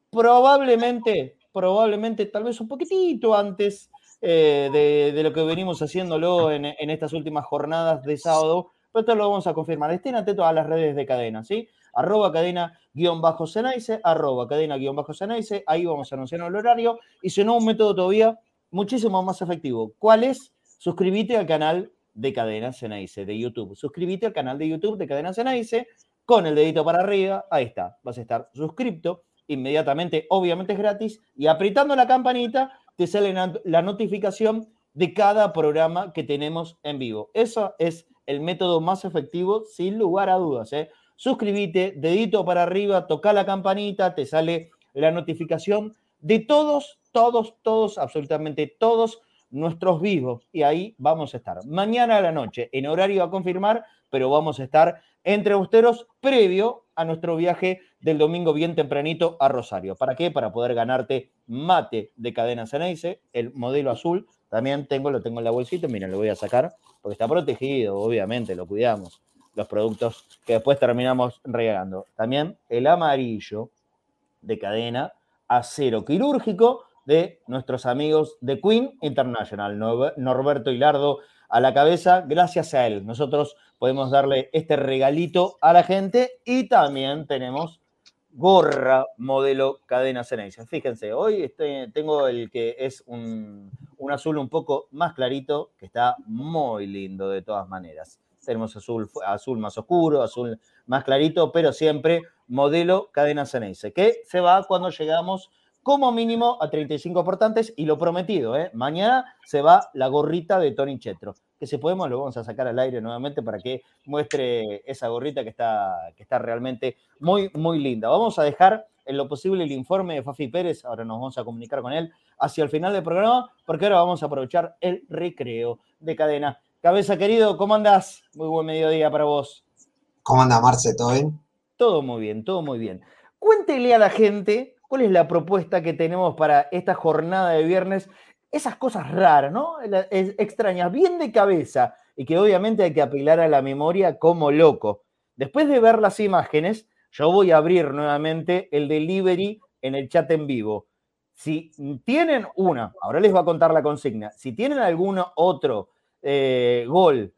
Probablemente, probablemente, tal vez un poquitito antes eh, de, lo que venimos haciéndolo en, estas últimas jornadas de sábado, pero esto lo vamos a confirmar. Estén atentos a las redes de cadena, ¿sí? Arroba cadena guion bajo Cenaice, arroba cadena guion bajo Cenaice, ahí vamos a anunciar el horario, y si no, un método todavía muchísimo más efectivo. ¿Cuál es? Suscríbete al canal de Cadena Cenaice de YouTube. Suscríbete al canal de YouTube de Cadena Cenaice con el dedito para arriba, ahí está, vas a estar suscripto inmediatamente, obviamente es gratis, y apretando la campanita te sale la notificación de cada programa que tenemos en vivo. Eso es el método más efectivo, sin lugar a dudas. ¿eh? Suscríbete, dedito para arriba, toca la campanita, te sale la notificación de todos, todos, todos, absolutamente todos nuestros vivos. Y ahí vamos a estar. Mañana a la noche, en horario a confirmar, pero vamos a estar entre ustedes previo a nuestro viaje del domingo bien tempranito a Rosario. ¿Para qué? Para poder ganarte mate de cadena Ceneice, el modelo azul. También tengo, lo tengo en la bolsita, miren, lo voy a sacar porque está protegido, obviamente, lo cuidamos. Los productos que después terminamos regalando. También el amarillo de cadena acero quirúrgico de nuestros amigos de Queen International. Norberto Hilardo a la cabeza, gracias a él. Nosotros podemos darle este regalito a la gente y también tenemos gorra modelo cadena Ceneice. Fíjense, hoy tengo el que es un, azul un poco más clarito, que está muy lindo de todas maneras. Tenemos azul, azul más oscuro, azul más clarito, pero siempre modelo cadena Ceneice, que se va cuando llegamos como mínimo a 35 portantes y lo prometido, ¿eh? mañana se va la gorrita de Tony Chetro que si podemos lo vamos a sacar al aire nuevamente para que muestre esa gorrita que está, que está realmente muy, muy linda. Vamos a dejar en lo posible el informe de Fafi Pérez, ahora nos vamos a comunicar con él hacia el final del programa, porque ahora vamos a aprovechar el recreo de cadena. Cabeza querido, ¿cómo andás? Muy buen mediodía para vos. ¿Cómo anda Marce? ¿Todo bien? Todo muy bien, todo muy bien. Cuéntele a la gente cuál es la propuesta que tenemos para esta jornada de viernes esas cosas raras, ¿no? Extrañas, bien de cabeza, y que obviamente hay que apelar a la memoria como loco. Después de ver las imágenes, yo voy a abrir nuevamente el delivery en el chat en vivo. Si tienen una, ahora les voy a contar la consigna, si tienen algún otro eh, gol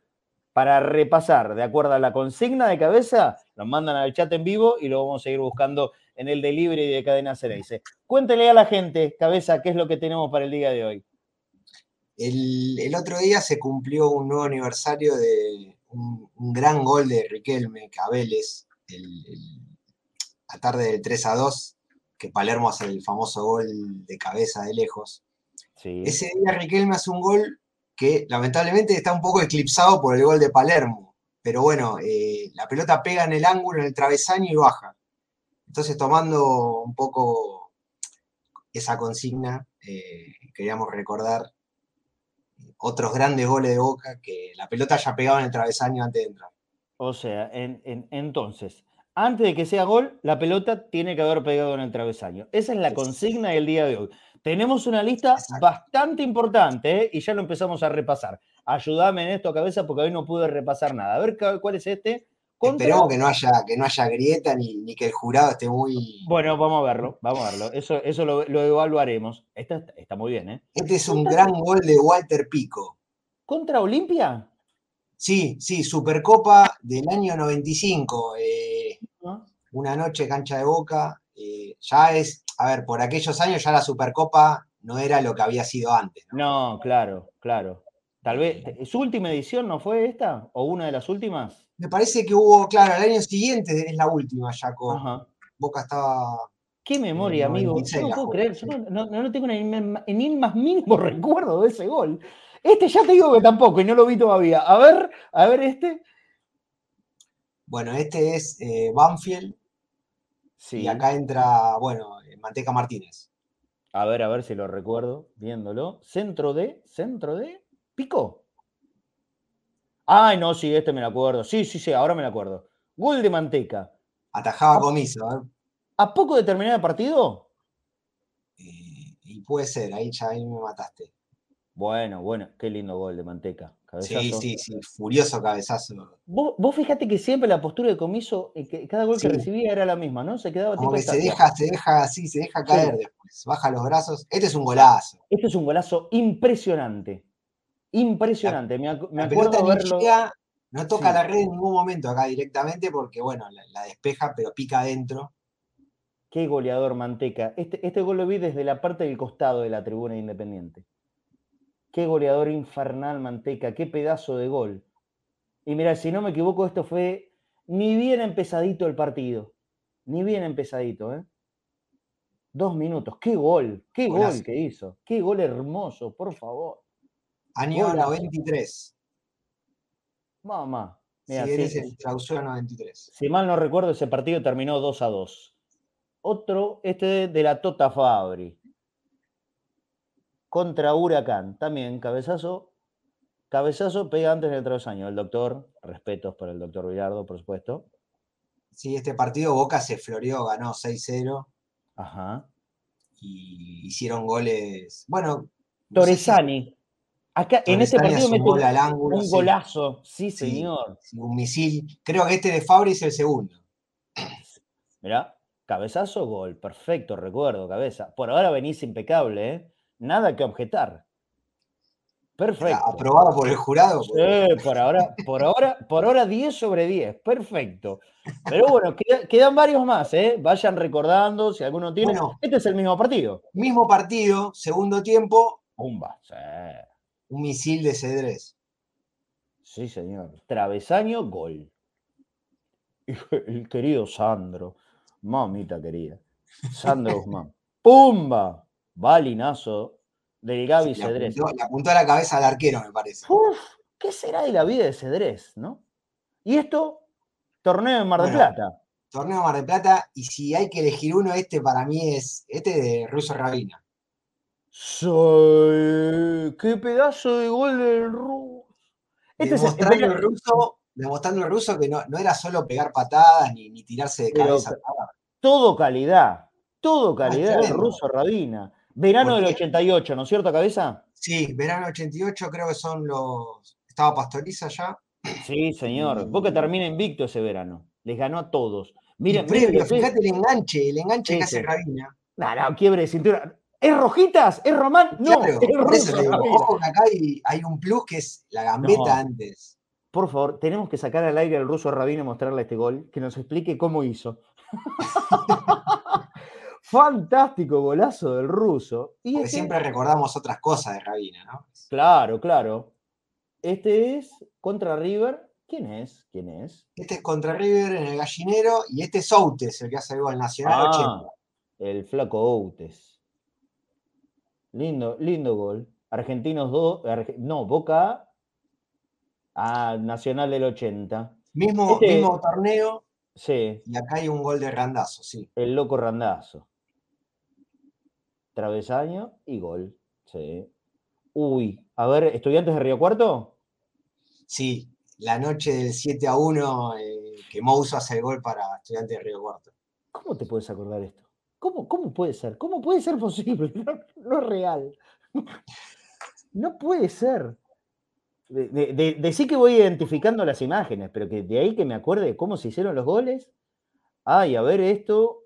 para repasar de acuerdo a la consigna de cabeza, lo mandan al chat en vivo y lo vamos a seguir buscando en el delivery de Cadena Cereice. Cuéntele a la gente, cabeza, qué es lo que tenemos para el día de hoy. El, otro día se cumplió un nuevo aniversario de un, gran gol de Riquelme Cabeles, el, la tarde del 3 a 2, que Palermo hace el famoso gol de cabeza de lejos. Ese día Riquelme hace un gol que lamentablemente está un poco eclipsado por el gol de Palermo. Pero bueno, eh, la pelota pega en el ángulo, en el travesaño y baja. Entonces, tomando un poco esa consigna, eh, queríamos recordar otros grandes goles de Boca que la pelota haya pegado en el travesaño antes de entrar. O sea, entonces, antes de que sea gol, la pelota tiene que haber pegado en el travesaño. Esa es la consigna del día de hoy. Tenemos una lista bastante importante ¿eh? y ya lo empezamos a repasar. Ayúdame en esto, cabeza, porque hoy no pude repasar nada. A ver cuál es este. Esperemos que no haya, que no haya grieta ni, que el jurado esté muy. Bueno, vamos a verlo, vamos a verlo. Eso, eso lo, evaluaremos. Está, está, muy bien, ¿eh? Este es un gran gol de Walter Pico. ¿Contra Olimpia? Sí, sí, Supercopa del año 95. Eh, una noche cancha de boca. Eh, ya es, a ver, por aquellos años ya la Supercopa no era lo que había sido antes. No, no claro, claro. Tal vez, ¿su última edición no fue esta? ¿O una de las últimas? Me parece que hubo, claro, el año siguiente es la última ya con Boca estaba. Qué memoria, amigo. Yo no puedo creer, yo no, tengo ni, el más mínimo recuerdo de ese gol. Este ya te digo que tampoco, y no lo vi todavía. A ver, a ver este. Bueno, este es eh, Banfield. Sí. Y acá entra, bueno, eh, Manteca Martínez. A ver, a ver si lo recuerdo, viéndolo. Centro de, centro de, Pico. Ay, no, sí, este me lo acuerdo. Sí, sí, sí, ahora me lo acuerdo. Gol de Manteca. Atajaba comiso, ¿eh? ¿A poco de terminar el partido? Eh, y puede ser, ahí ya ahí me mataste. Bueno, bueno, qué lindo gol de Manteca. Sí, Cabezazo. sí, sí, furioso cabezazo. Vos, vos fíjate que siempre la postura de comiso, eh, que cada gol Sí. que recibía era la misma, ¿no? Se quedaba Como tipo que se deja, se deja así, se deja caer después. Baja los brazos. Este es un golazo. Esto es un golazo impresionante. Impresionante. Me, acuerdo pelota verlo. llega, no toca Sí. la red en ningún momento acá directamente porque, bueno, la, la despeja, pero pica adentro. Qué goleador Manteca. Este, este gol lo vi desde la parte del costado de la tribuna de Independiente. Qué goleador infernal Manteca. Qué pedazo de gol. Y mira, si no me equivoco, esto fue ni bien empezadito el partido. Ni bien empezadito, ¿eh? Dos minutos. Qué gol. Qué gol que hizo. Qué gol hermoso, por favor. Año Golazo. 93. Mamá. Si eres sí, el clausura 93. Si mal no recuerdo, ese partido terminó 2 a 2. Otro, este de la Tota Fabri. Contra Huracán. También cabezazo. Cabezazo pega antes del travesaño. El doctor, respetos por el doctor Villardo, por supuesto. Sí, este partido Boca se floreó, ganó 6-0 Ajá. y hicieron goles. Bueno, no sé si- Torresani. Acá, en este partido un mete ángulo, un sí. golazo. Sí, Sí. señor. un misil. Creo que este de Fabri es el segundo. Mirá, cabezazo, gol. Perfecto, recuerdo, cabeza. Por ahora venís impecable, ¿eh? Nada que objetar. Perfecto. Aprobado por el jurado. Sí, por ahora, por ahora, por ahora 10 sobre 10, perfecto. Pero bueno, queda- quedan varios más, ¿eh? Vayan recordando si alguno tiene. Bueno. Este es el mismo partido. Mismo partido, segundo tiempo, Pumba. Sí, un misil de Cedrés. sí, señor. Travesaño, gol. El querido Sandro. Mamita querida. Sandro Guzmán. ¡Pumba! Balinazo del Gaby Sí, Cedrés. apuntó, le apuntó a la cabeza al arquero, me parece. Uf, ¿qué será de la vida de Cedrés, no? Y esto, torneo en Mar del Bueno. Plata. Torneo Mar del Plata, y si hay que elegir uno, este para mí es este de Russo Rabina. Sí, qué pedazo de gol del Rus. Este es el- demostrando, ruso, demostrando el ruso que no, no era solo pegar patadas ni, ni tirarse de cabeza. todo calidad, todo calidad el tremendo. ruso Rabina. Verano del Porque- 88, ¿no es cierto, cabeza? Sí, verano 88 creo que son los... Estaba Pastoriza ya. Sí, señor. Mm. Boca termina invicto ese verano. Les ganó a todos. Miren, miren previo, que- fíjate el enganche, el enganche Sí, que hace. Rabina. No, no, quiebre de cintura. ¿Es Rojitas? ¿Es Román? No, Claro, es por eso digo, ojo que acá hay, hay un plus que es la gambeta No. antes. Por favor, tenemos que sacar al aire al ruso Rabina y mostrarle este gol, que nos explique cómo hizo. Fantástico golazo del ruso. Y Porque este- siempre recordamos otras cosas de Rabina, ¿no? Claro, claro. Este es contra River. ¿Quién es? ¿Quién es? Este es contra River en el gallinero y este es Outes, el que hace el gol Nacional 80. Ah, el flaco Outes. Lindo, lindo gol. Argentinos 2, no, Boca. Ah, Nacional del 80. Mismo, Este- mismo torneo Sí, y acá hay un gol de Randazo, sí. el loco Randazo. Travesaño y gol. Sí. Uy, a ver, ¿estudiantes de Río Cuarto? Sí, la noche del 7 a 1 eh, que Mouso hace el gol para Estudiantes de Río Cuarto. ¿Cómo te puedes acordar esto? ¿Cómo, cómo puede ser? ¿Cómo puede ser posible? No, no es real. No puede ser. De, de- de- decí que voy identificando las imágenes, pero que de ahí que me acuerde de cómo se hicieron los goles. Ay, a ver, esto,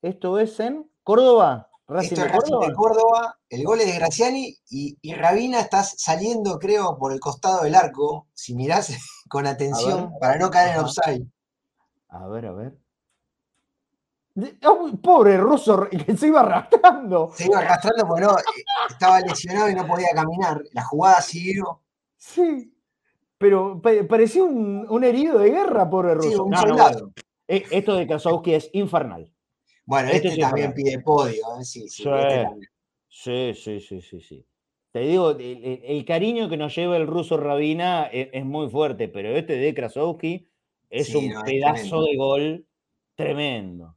esto es en Córdoba. Racing Esto es Córdoba. de Córdoba, el gol es de Graciani y, y Rabina está saliendo, creo, por el costado del arco, si mirás con atención, ver. para no caer en offside. A ver, a ver. Oh, pobre ruso que se iba arrastrando. Se iba arrastrando porque no, estaba lesionado y no podía caminar. La jugada siguió. Sí. Pero pa- parecía un, un herido de guerra, pobre ruso. Sí, un No, no, soldado. Eh, Esto de Krasowski es infernal. Bueno, Este este, es también pide podio, ¿eh? sí, sí, Sí. este. Sí, sí, sí, sí, sí. Te digo, el, el- el cariño que nos lleva el ruso Rabina es, es muy fuerte, pero este de Krasowski es Sí, un no, pedazo de gol tremendo.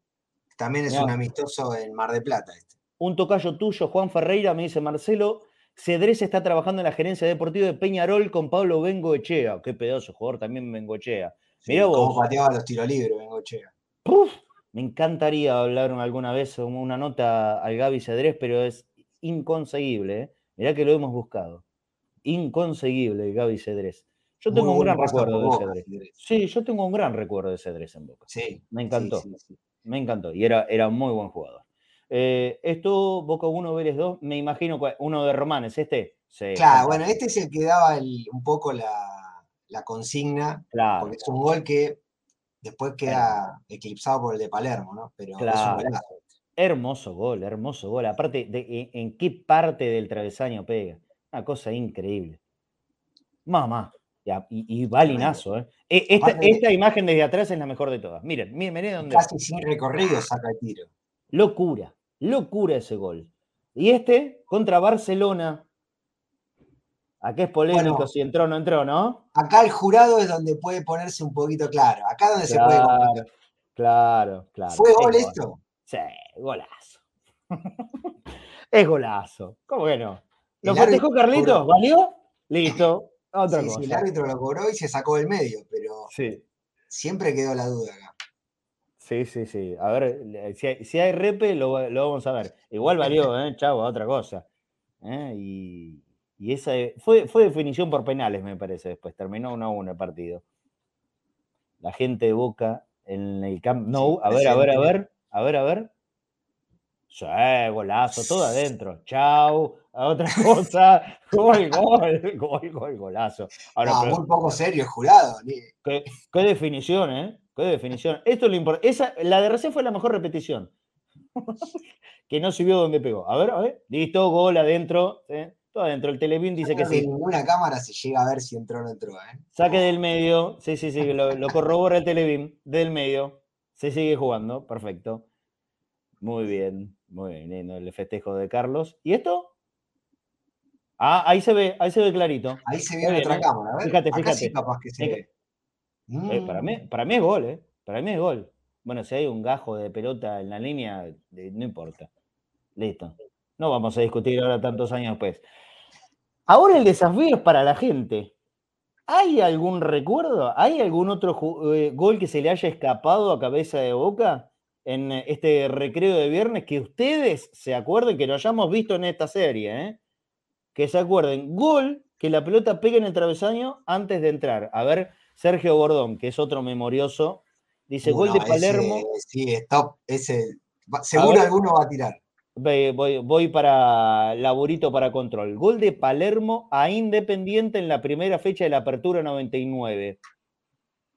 También es Mirá. un amistoso en Mar de Plata. Este. Un tocayo tuyo, Juan Ferreira, me dice Marcelo, Cedrés está trabajando en la gerencia deportiva de Peñarol con Pablo Bengoechea. Qué pedazo jugador también Bengoechea. Mirá vos. Cómo pateaba los tiros libres, Bengochea. Puf, me encantaría hablar alguna vez una nota al Gaby Cedrés, pero es inconseguible. ¿eh? Mirá que lo hemos buscado. Inconseguible el Gaby Cedrés. Yo tengo un gran recuerdo de Cedrés. Sí, yo tengo un gran recuerdo de Cedrés en Boca. Sí. Me encantó. Me encantó. Y era, era un muy buen jugador. Eh, esto, Boca 1, Vélez 2, me imagino uno de Román, ¿es este? Sí, claro, bueno, este es el que daba un poco la, consigna, claro. porque es un gol que después queda eclipsado por el de Palermo, ¿no? Pero claro. Hermoso gol, hermoso gol. Aparte, de, ¿en qué parte del travesaño pega? Una cosa increíble. Mamá. Y, y, balinazo, ¿eh? E, esta, esta, imagen desde atrás es la mejor de todas. Miren, miren, miren dónde. Casi sin recorrido saca el tiro. Locura, locura ese gol. Y este contra Barcelona. Acá es polémico si entró o no entró, ¿no? Acá el jurado es donde puede ponerse un poquito claro. Acá donde se puede Claro, claro. ¿Fue gol esto? Sí, golazo. es golazo. ¿Cómo que no? ¿Lo festejó Carlitos? ¿Valió? Listo. Otra cosa. el árbitro lo cobró y se sacó del medio, pero siempre quedó la duda acá. Sí, sí, sí. A ver, si hay, repe, lo, vamos a ver. Igual valió, ¿eh? Chavo, otra cosa. ¿eh? Y, esa fue, fue definición por penales, me parece, después. Terminó 1 a 1 el partido. La gente de Boca en el campo. No, a ver, a ver, a ver, a ver, a ver. Sí, golazo, todo adentro. Chau, otra cosa. Gol, gol, gol, gol, golazo. Ahora, muy poco serio, jurado. Qué, qué definición, ¿eh? Qué definición. Esto es lo importante. La de recién fue la mejor repetición. que no se vio donde pegó. A ver, a ver. Listo, gol adentro. Todo adentro. El Televín dice que sí. ninguna cámara se llega a ver si entró o no entró. ¿eh? Saque del medio. Sí, sí, sí. Lo, lo corrobora el Televín. Del medio. Se sigue jugando. Perfecto. Muy bien. Muy bien. El festejo de Carlos. ¿Y esto? Ah, ahí se ve, ahí se ve clarito. Ahí se ve en otra ¿eh? cámara. Fíjate, fíjate. Eh, para, mí, para mí es gol, ¿eh? Para mí es gol. Bueno, si hay un gajo de pelota en la línea, no importa. Listo. No vamos a discutir ahora tantos años después. Ahora el desafío es para la gente. ¿Hay algún recuerdo? ¿Hay algún otro eh, gol que se le haya escapado a cabeza de boca en este recreo de viernes que ustedes se acuerden que lo hayamos visto en esta serie? ¿eh? Que se acuerden. Gol que la pelota pegue en el travesaño antes de entrar. A ver, Sergio Bordón, que es otro memorioso, dice, gol de Palermo. sí, stop, ese, seguro alguno va a tirar. Voy, para Laburito para control. Gol de Palermo a Independiente en la primera fecha de la Apertura 99.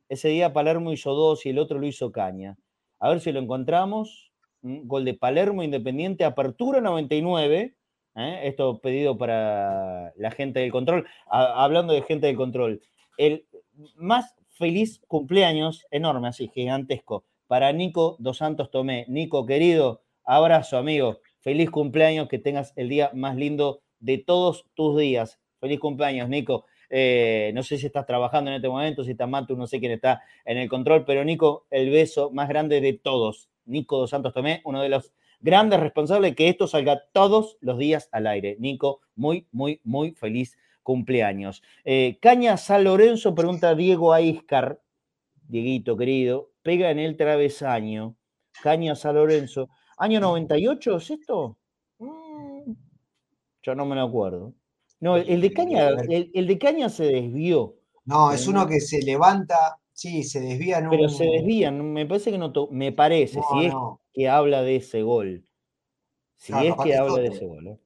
Ese día Palermo hizo dos y el otro lo hizo Caña. A ver si lo encontramos. Mm, gol de Palermo Independiente, Apertura 99. ¿eh? Esto pedido para la gente del control. hablando de gente del control. El, más feliz cumpleaños, enorme, así, gigantesco, para Nico Dos Santos Tomé. Nico, querido, abrazo, amigo. Feliz cumpleaños, que tengas el día más lindo de todos tus días. Feliz cumpleaños, Nico. Eh, no sé si estás trabajando en este momento, si está Matu, no sé quién está en el control, pero Nico, el beso más grande de todos. Nico Dos Santos Tomé, uno de los grandes responsables de que esto salga todos los días al aire. Nico, muy, muy, muy feliz cumpleaños. Eh, Caña San Lorenzo, pregunta Diego Aiscar, Dieguito querido, pega en el travesaño. Caña San Lorenzo, ¿año 98 es esto? Mm, yo no me lo acuerdo. No, el, de Caña, el, de Caña se desvió. No, es uno que se levanta, sí, se desvía. En Pero se desvían, me parece que no, me parece, si es que habla de ese gol. Si es que habla de ese gol. ¿eh?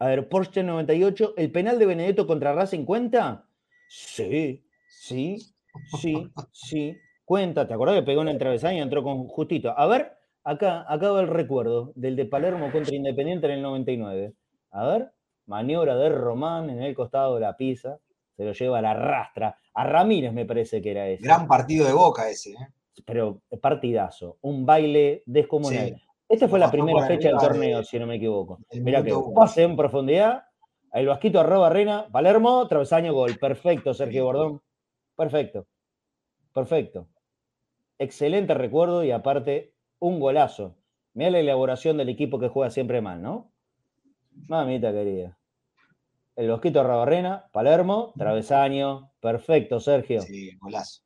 A ver, Porsche 98, ¿el penal de Benedetto contra Racing cuenta? Sí, sí, sí, sí. Cuenta, ¿te acordás que pegó en el travesaño y entró con justito? A ver, acá, acá va el recuerdo del de Palermo contra Independiente en el 99. A ver, maniobra de Román en el costado de la pizza, se lo lleva a la rastra. A Ramírez me parece que era ese. Gran partido de boca ese, ¿eh? Pero partidazo, un baile descomunal. Esta fue la primera fecha del torneo, si no me equivoco. Mira que pase en profundidad. El Vasquito arroba Reina, Palermo, travesaño, gol. Perfecto, Sergio Bordón. Perfecto. Perfecto. Excelente recuerdo y aparte, un golazo. Mira la elaboración del equipo que juega siempre mal, ¿no? Mamita querida. el Bosquito Rabarrena, Palermo, travesaño. Perfecto, Sergio. Sí, golazo.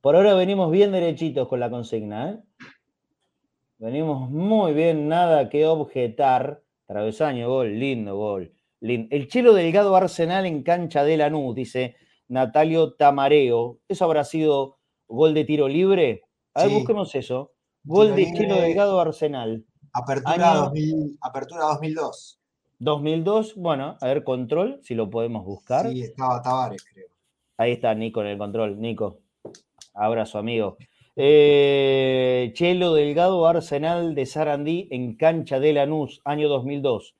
Por ahora venimos bien derechitos con la consigna, ¿eh? Venimos muy bien, nada que objetar. Travesaño, gol, lindo gol. El Chelo Delgado Arsenal en cancha de Lanús, dice Natalio Tamareo. ¿Eso habrá sido gol de tiro libre? A ver, busquemos eso. Gol de Chelo Delgado Arsenal. Apertura, apertura 2002. 2002, bueno, a ver, control, si lo podemos buscar. Sí, estaba Tavares, creo. Ahí está Nico en el control. Nico, abrazo, amigo. Eh, Chelo Delgado Arsenal de Sarandí en cancha de Lanús, año 2002.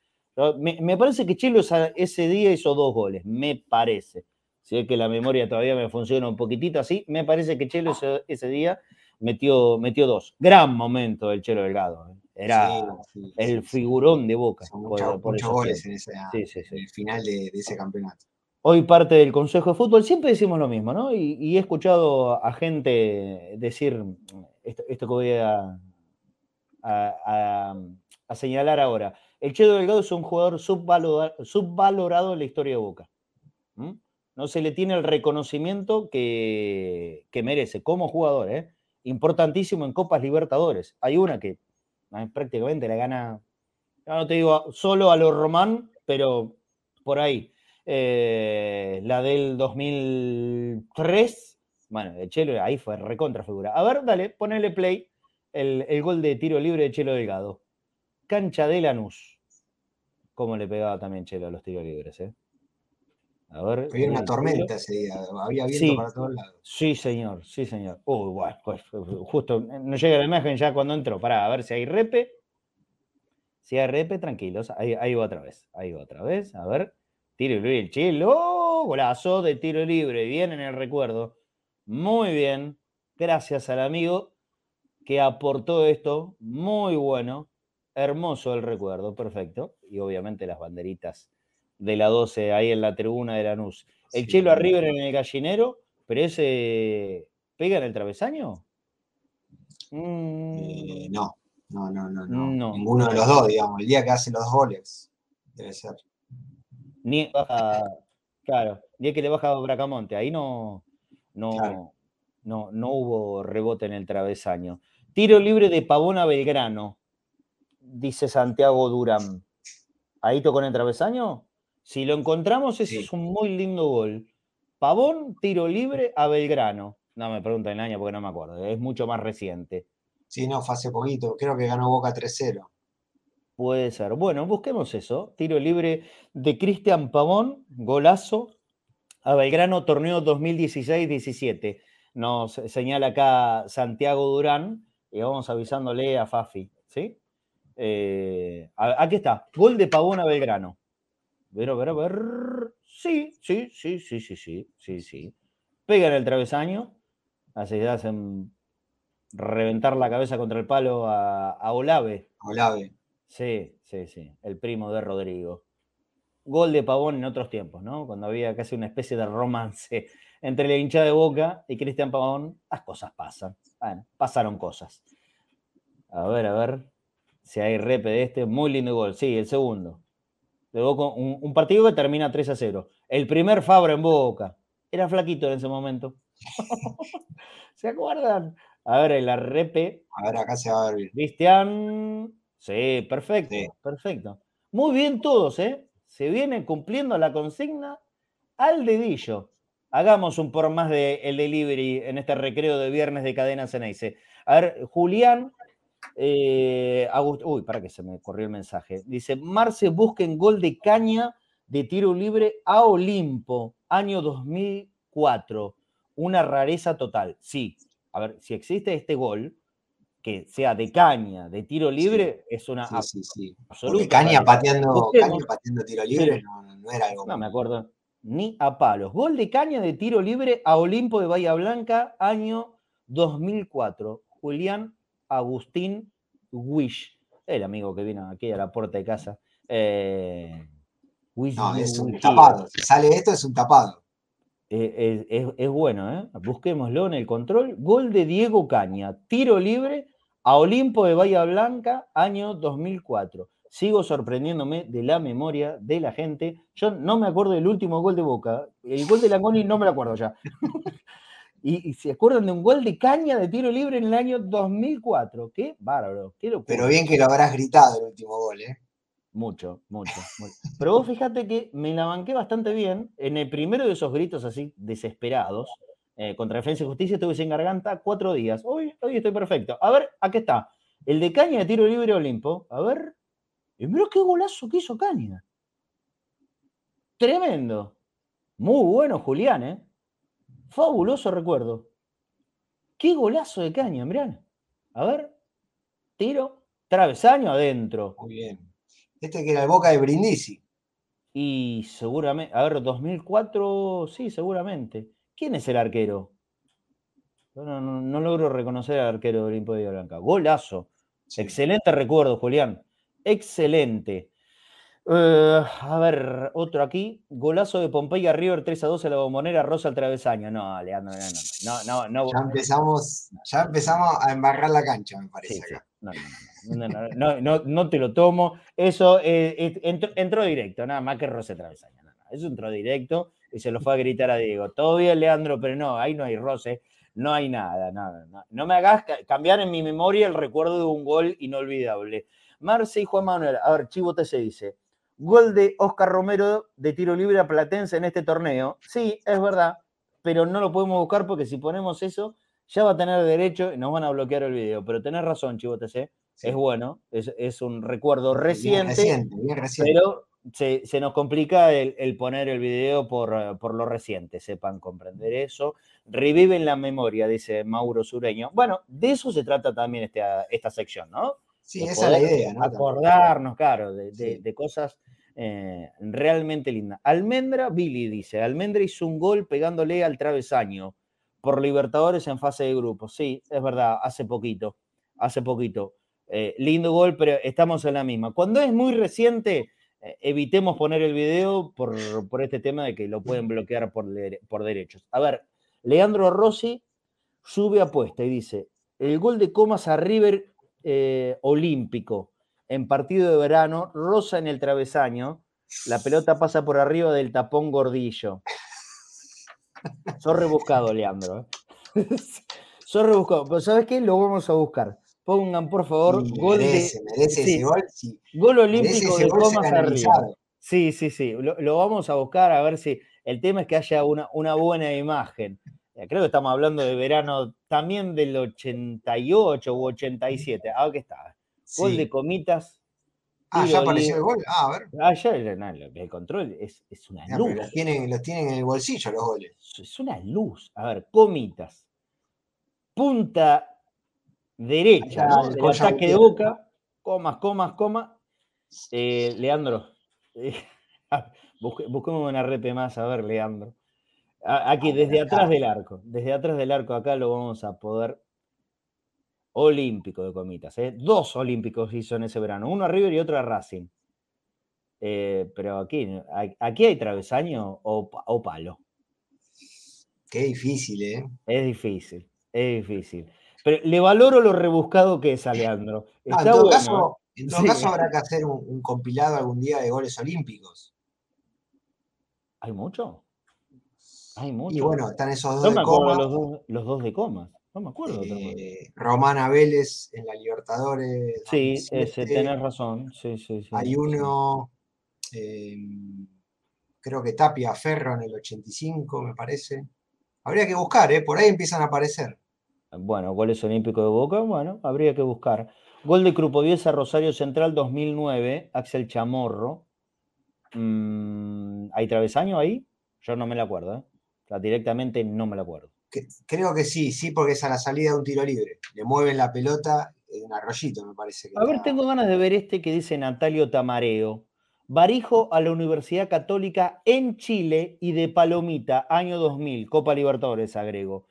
Me, parece que Chelo ese día hizo dos goles, me parece. Si es que la memoria todavía me funciona un poquitito así, me parece que Chelo ese, día metió, metió dos. Gran momento del Chelo Delgado. Era el figurón de Boca. muchos goles en, el final de, ese campeonato. Hoy parte del Consejo de Fútbol, siempre decimos lo mismo, ¿no? Y, he escuchado a gente decir esto, que voy a, señalar ahora. El Chedo Delgado es un jugador subvalorado, en la historia de Boca. No se le tiene el reconocimiento que, que merece como jugador, ¿eh? importantísimo en Copas Libertadores. Hay una que prácticamente la gana, no te digo solo a los Román, pero por ahí. Eh, la del 2003, bueno, de Chelo, ahí fue recontra figura. A ver, dale, ponele play el, gol de tiro libre de Chelo Delgado. Cancha de Lanús. Cómo le pegaba también Chelo a los tiros libres, ¿eh? A ver. Había una tormenta ese día, había viento para todos lados. Sí, señor, sí, señor. Uy, bueno, pues, justo no llega la imagen ya cuando entró. Para a ver si hay repe. Si hay repe, tranquilos. Ahí, ahí va otra vez. Ahí va otra vez. A ver. Tiro libre el chelo. ¡Oh! Golazo de tiro libre. Bien en el recuerdo. Muy bien. Gracias al amigo que aportó esto. Muy bueno. Hermoso el recuerdo. Perfecto. Y obviamente las banderitas de la 12 ahí en la tribuna de Lanús. El Chelo arriba en el gallinero, pero ese pega en el travesaño. Eh, no, no, no, no, no, Ninguno de los dos, digamos. El día que hace los goles, debe ser. Ni baja, claro, el día que le baja Bracamonte, ahí no, no, no, no hubo rebote en el travesaño. Tiro libre de Pavona Belgrano, dice Santiago Durán. ¿Ahí tocó en el travesaño? Si lo encontramos, ese es un muy lindo gol. Pavón, tiro libre a Belgrano. No me pregunten el año porque no me acuerdo, es mucho más reciente. Sí, no, fue hace poquito, creo que ganó Boca 3-0. Puede ser. Bueno, busquemos eso. Tiro libre de Cristian Pavón, golazo a Belgrano, torneo 2016-17. Nos señala acá Santiago Durán y vamos avisándole a Fafi, ¿sí? Eh, aquí está, gol de Pavón a Belgrano. Ver, a ver, a ver. Sí, sí, sí, sí, sí, sí, sí, sí. Pega en el travesaño. Así hacen reventar la cabeza contra el palo a, a Olave. Olave. Sí, sí, sí. El primo de Rodrigo. Gol de Pavón en otros tiempos, ¿no? Cuando había casi una especie de romance entre la hinchada de Boca y Cristian Pavón, las cosas pasan. Bueno, pasaron cosas. A ver, a ver si hay repe de este. Muy lindo gol. Sí, el segundo de un, partido que termina 3 a 0. El primer Fabra en Boca. Era flaquito en ese momento. ¿Se acuerdan? A ver, el arrepe. A ver, acá se va a ver Cristian. Sí, perfecto, perfecto. Muy bien todos, ¿eh? Se viene cumpliendo la consigna al dedillo. Hagamos un por más de el delivery en este recreo de viernes de Cadena Ceneice. A ver, Julián eh, uy, para que se me corrió el mensaje. Dice, Marce busquen gol de caña de tiro libre a Olimpo, año 2004. Una rareza total. Sí, a ver, si existe este gol, que sea de caña, de tiro libre, es una sí, sí, sí. caña pateando, caña pateando tiro libre no, era algo. No me acuerdo ni a palos. Gol de caña de tiro libre a Olimpo de Bahía Blanca, año 2004. Julián Agustín Wish, el amigo que vino aquí a la puerta de casa. Eh, no, es un tapado. Si sale esto, es un tapado. Eh, es, bueno, ¿eh? Busquémoslo en el control. Gol de Diego Caña, tiro libre a Olimpo de Bahía Blanca, año 2004. Sigo sorprendiéndome de la memoria de la gente. Yo no me acuerdo del último gol de Boca. El gol de Langoni no me lo acuerdo ya. y, y, se acuerdan de un gol de caña de tiro libre en el año 2004. Qué bárbaro. Qué locura. Pero bien que lo habrás gritado el último gol, ¿eh? Mucho, mucho, mucho. Pero vos fíjate que me la banqué bastante bien. En el primero de esos gritos así desesperados, eh, contra Defensa y Justicia, estuve sin garganta cuatro días. Hoy, hoy estoy perfecto. A ver, aquí está. El de Caña de tiro libre Olimpo. A ver. Y mira qué golazo que hizo Caña. Tremendo. Muy bueno, Julián, ¿eh? Fabuloso recuerdo. Qué golazo de Caña, mirá. A ver. Tiro. Travesaño adentro. Muy bien. Este que era el Boca de Brindisi. Y seguramente, a ver, 2004, sí, seguramente. ¿Quién es el arquero? No, no, no logro reconocer al arquero de Olimpo de Blanca. Golazo. Sí. Excelente recuerdo, Julián. Excelente. Uh, a ver, otro aquí. Golazo de Pompeya River 3 a 2 a la bombonera Rosa al travesaño. No, Leandro, no, no, no, Ya empezamos, ya empezamos a embarrar la cancha, me parece. Sí, sí. No, no, no, no, no, no, te lo tomo. Eso eh, entró, entró, directo, nada más que roce travesaño. No, eso entró directo y se lo fue a gritar a Diego. Todo bien, Leandro, pero no, ahí no hay roce, no hay nada, nada. nada. No me hagas cambiar en mi memoria el recuerdo de un gol inolvidable. Marce y Juan Manuel, a ver, Chivo se dice. Gol de Oscar Romero de tiro libre a Platense en este torneo. Sí, es verdad, pero no lo podemos buscar porque si ponemos eso, ya va a tener derecho y nos van a bloquear el video. Pero tenés razón, Chivo TC, sí. es bueno, es, es, un recuerdo reciente, bien reciente, bien reciente. pero se, se, nos complica el, el, poner el video por, por, lo reciente, sepan comprender eso. Reviven la memoria, dice Mauro Sureño. Bueno, de eso se trata también esta, esta sección, ¿no? Sí, de esa es la idea, ¿no? Acordarnos, claro, de, de, sí. de cosas eh, realmente lindas. Almendra, Billy dice, Almendra hizo un gol pegándole al travesaño por Libertadores en fase de grupo. Sí, es verdad, hace poquito, hace poquito. Eh, lindo gol, pero estamos en la misma. Cuando es muy reciente, eh, evitemos poner el video por, por, este tema de que lo pueden bloquear por, por derechos. A ver, Leandro Rossi sube apuesta y dice, el gol de Comas a River olímpico en partido de verano, rosa en el travesaño, la pelota pasa por arriba del tapón gordillo. Sos rebuscado, Leandro. ¿eh? Sos rebuscado. Pero ¿sabes qué? Lo vamos a buscar. Pongan, por favor, Sí, gol merece, de. merece sí, ese gol. sí. Gol Merece olímpico de Comas arriba. Sí, sí, sí. Lo, lo vamos a buscar a ver si. El tema es que haya una, una buena imagen. Eh, Creo que estamos hablando de verano también del 88 u 87. Ah, aquí está. Gol Sí. de comitas. Ah, ya apareció el gol. Ah, a ver. Ah, ya no, el control es, es una pero luz. los tienen, los tienen en el bolsillo los goles. Es una luz. A ver, comitas. Punta derecha, Allá, ¿no? el ataque de boca. Comas, comas, comas. Eh, Leandro. eh, busque- busquemos una repe más. A ver, Leandro. Aquí, Ah, desde atrás del arco. Desde atrás del arco, acá lo vamos a poder. Olímpico de comitas. ¿eh? Dos olímpicos hizo en ese verano. Uno a River y otro a Racing. Eh, pero aquí, aquí hay travesaño o, pa- o palo. Qué difícil, ¿eh? Es difícil, es difícil. Pero le valoro lo rebuscado que es, Alejandro. Ah, en Está todo bueno. caso, en todo Sí. caso habrá que hacer un, un compilado algún día de goles olímpicos. ¿Hay mucho? Hay mucho. Y bueno, están esos dos de me los dos, los dos de comas. No me acuerdo. eh, Romana Vélez en la Libertadores. sí, ese, 2007. tenés razón. Sí, sí, sí. Hay uno, eh, creo que Tapia Ferro en el 85, me parece. Habría que buscar, ¿eh? Por ahí empiezan a aparecer. Bueno, goles olímpicos de Boca, bueno, habría que buscar. Gol de Crupoviesa Rosario Central 2009, Axel Chamorro. Mm, ¿Hay travesaño ahí? Yo no me la acuerdo, ¿eh? O sea, directamente no me la acuerdo. Que- creo que sí, sí, porque es a la salida de un tiro libre. Le mueven la pelota en arroyito, me parece. Que A ver, está- tengo ganas de ver este que dice Natalio Tamareo. Barijo a la Universidad Católica en Chile y de Palomita, año 2000, Copa Libertadores, agrego.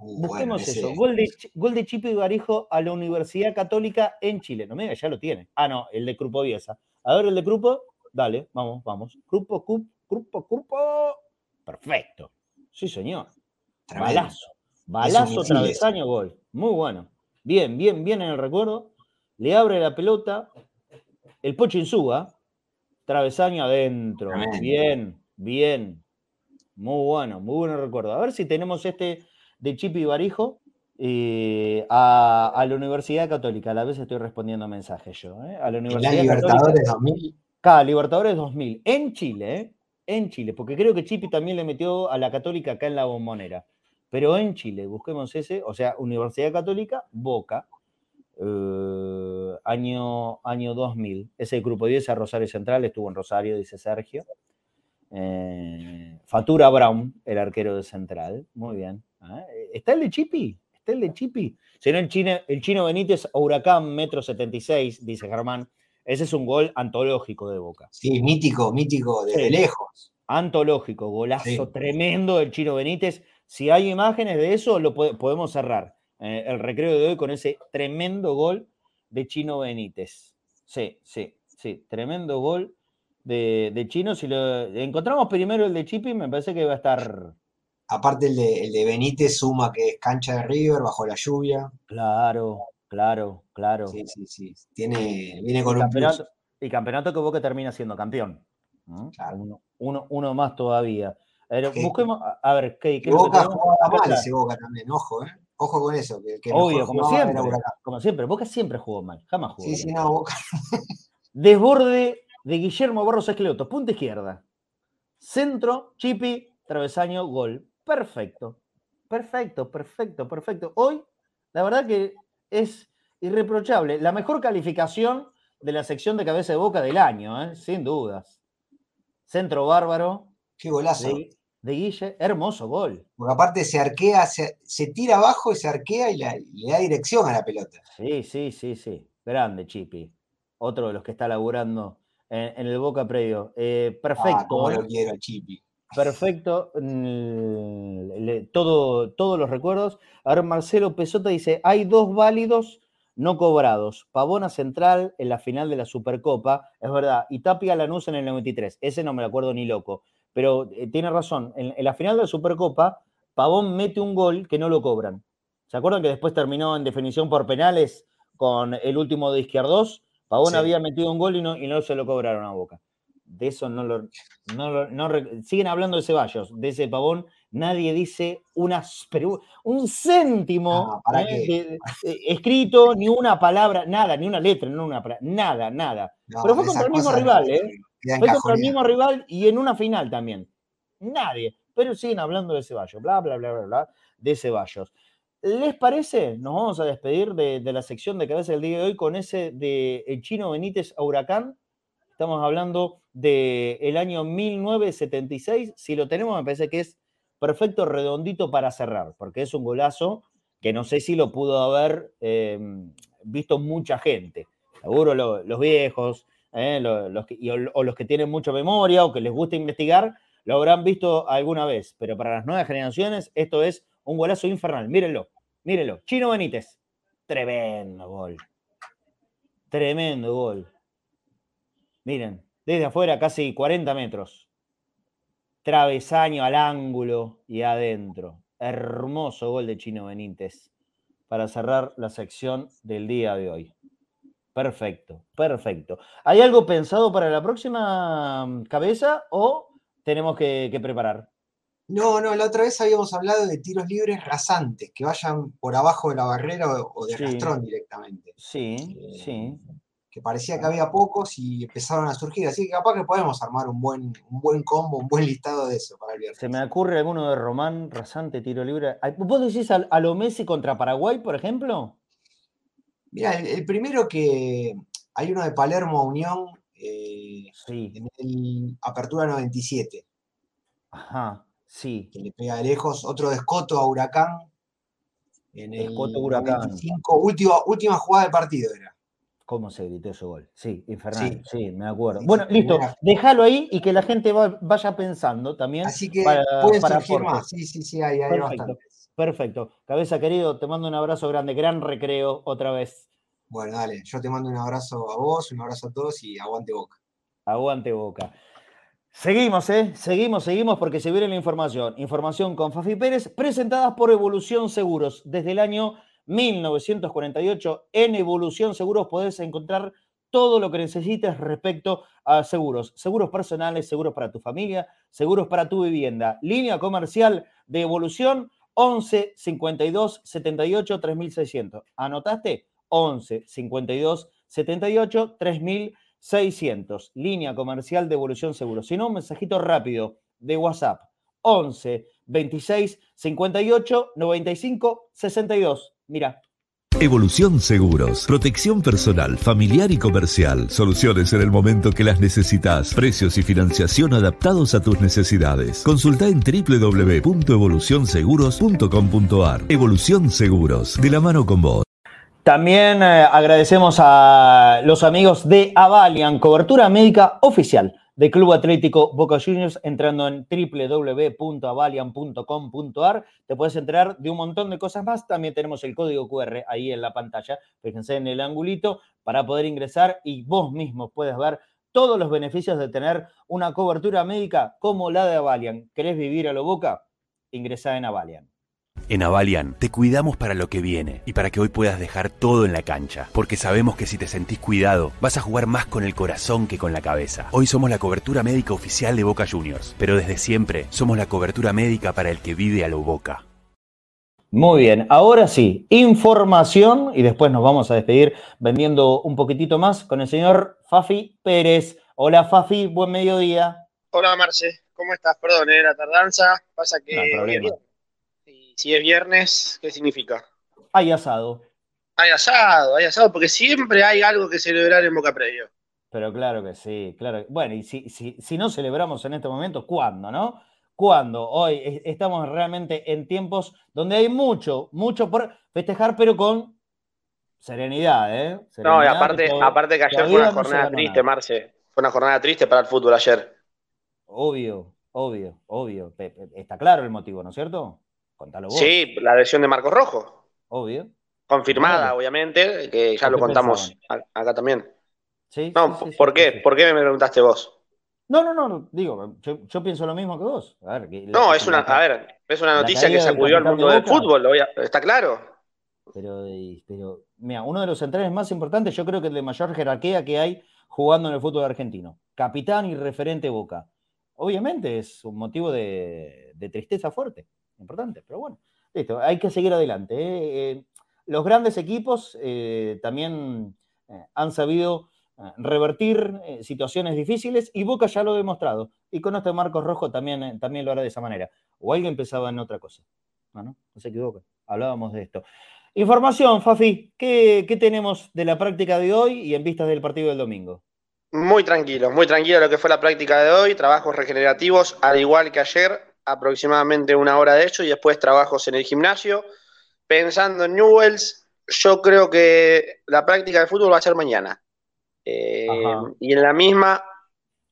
Uh, Busquemos bueno, eso. Gol de, gol de Chipo y Barijo a la Universidad Católica en Chile. No me digas, ya lo tiene. Ah, no, el de Grupo Viesa. A ver, el de Grupo. Dale, vamos, vamos. Grupo, Grupo, Grupo. Perfecto. Sí, señor. Tremendo. Balazo. Balazo, travesaño, gol. Muy bueno. Bien, bien, bien en el recuerdo. Le abre la pelota. El Pocho Insúa, travesaño adentro. Tremendo. Bien, bien. Muy bueno, muy bueno recuerdo. A ver si tenemos este de Chipi Barijo eh, a, a la Universidad Católica. A la vez estoy respondiendo mensajes yo. ¿eh? A la En la Universidad Libertadores Católica. 2000. Acá, Libertadores 2000, en Chile, ¿eh? En Chile, porque creo que Chipi también le metió a la Católica acá en la bombonera. Pero en Chile, busquemos ese, o sea, Universidad Católica, Boca, eh, año, año 2000. Ese grupo 10 a Rosario Central, estuvo en Rosario, dice Sergio. Eh, Fatura Brown, el arquero de Central. Muy bien. Ah, ¿Está el de Chipi? ¿Está el de Chipi? Si no, el chino, el chino Benítez, Huracán, metro 76, dice Germán. Ese es un gol antológico de Boca. Sí, mítico, mítico, desde Sí. lejos. Antológico, golazo Sí. tremendo del chino Benítez. Si hay imágenes de eso, lo pode- podemos cerrar eh, el recreo de hoy con ese tremendo gol de Chino Benítez. Sí, sí, sí, tremendo gol de, de Chino. Si lo encontramos primero el de Chipi, me parece que va a estar Aparte el de, el de Benítez suma que es cancha de River bajo la lluvia. claro, claro, claro. Sí, sí, sí. Tiene, viene con un plus. campeonato, y campeonato que Boca termina siendo campeón. ¿no? Claro. Uno, uno- uno más todavía. A ver, Que- busquemos, a- ver, ¿qué, qué Boca jugaba mal ese Boca también, ojo, ¿eh? Ojo con eso, que, que Obvio, como siempre. Como siempre, Boca siempre jugó mal, jamás jugó Sí, bien. sí, no, Boca. Desborde de Guillermo Barros Esqueloto, punta izquierda. Centro, Chipi, travesaño, gol. Perfecto. Perfecto, perfecto, perfecto. Hoy, la verdad que es irreprochable. La mejor calificación de la sección de cabeza de boca del año, ¿eh? sin dudas. Centro bárbaro Qué golazo. de, de Guille. Hermoso gol. Porque aparte se arquea, se, se tira abajo y se arquea y, la- y le da dirección a la pelota. Sí, sí, sí, sí. Grande, Chipi. Otro de los que está laburando en, en el Boca Predio. Eh, perfecto. Ah, cómo lo quiero Chipi. Perfecto. mm, todo, todos los recuerdos. A ver, Marcelo Pesota dice: hay dos válidos no cobrados. Pavona Central en la final de la Supercopa, es verdad, y Tapia Lanús en el 93. Ese no me lo acuerdo ni loco. Pero eh, tiene razón. En, en la final de la Supercopa, Pavón mete un gol que no lo cobran. ¿Se acuerdan que después terminó en definición por penales con el último de Izquierdos? Pavón Sí. había metido un gol y no, y no se lo cobraron a Boca. De eso no lo, no lo- no siguen hablando de Ceballos, de ese pavón, nadie dice pero un céntimo Ah, ¿para ¿eh? de- escrito, ni una palabra, nada, ni una letra, no una nada, nada. No, Pero fue contra el mismo rival, ¿eh? Fue contra el mismo rival y en una final también. Nadie. Pero siguen hablando de Ceballos, bla, bla, bla, bla, bla, de Ceballos. ¿Les parece? Nos vamos a despedir de, de la sección de cabeza del día de hoy con ese de el chino Benítez a Huracán. Estamos hablando del año 1976. Si lo tenemos, me parece que es perfecto, redondito para cerrar, porque es un golazo que no sé si lo pudo haber eh, visto mucha gente. Seguro lo- los viejos, eh, lo- los que- o, o los que tienen mucha memoria o que les gusta investigar, lo habrán visto alguna vez. Pero para las nuevas generaciones, esto es un golazo infernal. Mírenlo, mírenlo. Chino Benítez. Tremendo gol. Tremendo gol. Miren, desde afuera casi 40 metros. Travesaño al ángulo y adentro. Hermoso gol de Chino Benítez para cerrar la sección del día de hoy. Perfecto, perfecto. ¿Hay algo pensado para la próxima mm, cabeza o tenemos que, que preparar? No, no, la otra vez habíamos hablado de tiros libres rasantes, que vayan por abajo de la barrera o, o de Sí. rastrón directamente. Sí, Eh, sí. Que parecía que había pocos y empezaron a surgir. Así que capaz que podemos armar un buen, un buen combo, un buen listado de eso para el viernes. Se me ocurre alguno de Román, rasante, tiro libre. ¿Vos decís a, a lo Messi contra Paraguay, por ejemplo? Mira, el, el primero que hay uno de Palermo a Unión eh, Sí. en el Apertura 97, Ajá, sí. que le pega de lejos. Otro de Escoto a Huracán en el Escoto, Huracán. 95, última, última jugada del partido era. ¿Cómo se gritó ese gol? Sí, infernal. Sí, Sí. me acuerdo. Sí, bueno, listo. Déjalo ahí y que la gente va- vaya pensando también. Así que para- pueden para surgir aportes. más. Sí, sí, sí, hay, hay Perfecto. bastantes. Perfecto. Cabeza querido, te mando un abrazo grande. Gran recreo otra vez. Bueno, dale, yo te mando un abrazo a vos, un abrazo a todos y aguante boca. Aguante boca. Seguimos, ¿eh? Seguimos, seguimos porque se viene la información. Información con Fafi Pérez, presentadas por Evolución Seguros. Desde el año 1948 en Evolución Seguros podés encontrar todo lo que necesites respecto a seguros. Seguros personales, seguros para tu familia, seguros para tu vivienda. Línea comercial de evolución 11 52 78 3600. ¿Anotaste? 11 52 78 3600. Línea comercial de evolución seguros. Si no, un mensajito rápido de WhatsApp. 11 26 58 95 62. Mira, Evolución Seguros. Protección personal, familiar y comercial. Soluciones en el momento que las necesitas. Precios y financiación adaptados a tus necesidades. Consulta en www.evolucionseguros.com.ar. Evolución Seguros. De la mano con vos. También eh, agradecemos a los amigos de Avalian, cobertura médica oficial de Club Atlético Boca Juniors entrando en www.avalian.com.ar. Te puedes enterar de un montón de cosas más. También tenemos el código QR ahí en la pantalla. Fíjense en el angulito para poder ingresar y vos mismo puedes ver todos los beneficios de tener una cobertura médica como la de Avalian. ¿Querés vivir a lo Boca? Ingresa en Avalian. En Avalian te cuidamos para lo que viene y para que hoy puedas dejar todo en la cancha, porque sabemos que si te sentís cuidado, vas a jugar más con el corazón que con la cabeza. Hoy somos la cobertura médica oficial de Boca Juniors, pero desde siempre somos la cobertura médica para el que vive a lo Boca. Muy bien, ahora sí, información y después nos vamos a despedir vendiendo un poquitito más con el señor Fafi Pérez. Hola Fafi, buen mediodía. Hola Marce, ¿cómo estás? Perdón, era tardanza, pasa que... No hay problema. Si es viernes, ¿qué significa? Hay asado. Hay asado, hay asado, porque siempre hay algo que celebrar en Boca Previo. Pero claro que sí, claro. Bueno, y si, si, si no celebramos en este momento, ¿cuándo, no? ¿Cuándo? Hoy es- estamos realmente en tiempos donde hay mucho, mucho por festejar, pero con serenidad, ¿eh? No, y aparte, que aparte que ayer fue una jornada triste. Marce. Fue una jornada triste para el fútbol ayer. Obvio, obvio, obvio. Está claro el motivo, ¿no es cierto? Contalo vos. Sí, la lesión de Marcos Rojo. Obvio. Confirmada, obviamente, que ya ¿Qué lo contamos pensaban? acá también. Sí, No, sí, sí, sí, ¿por sí, qué? ¿Por qué me preguntaste vos? No, no, no, digo, yo, yo pienso lo mismo que vos. A ver, que No, es una, a ver, es una noticia que sacudió al de mundo del fútbol, está claro. Pero, pero, mira, uno de los centrales más importantes, yo creo que el de mayor jerarquía que hay jugando en el fútbol argentino. Capitán y referente Boca. Obviamente es un motivo de, de tristeza fuerte, importante, pero bueno, listo, hay que seguir adelante. ¿eh? Eh, los grandes equipos eh, también han sabido revertir situaciones difíciles y Boca ya lo ha demostrado. Y con este Marcos Rojo también, también lo hará de esa manera. O alguien pensaba en otra cosa. No, no, no se equivoca. Hablábamos de esto. Información, Fafi, ¿qué, qué tenemos de la práctica de hoy y en vistas del partido del domingo? Muy tranquilo, muy tranquilo lo que fue la práctica de hoy, trabajos regenerativos, al igual que ayer, aproximadamente una hora de hecho, y después trabajos en el gimnasio. Pensando en Newells, yo creo que la práctica de fútbol va a ser mañana. Eh, y en la misma,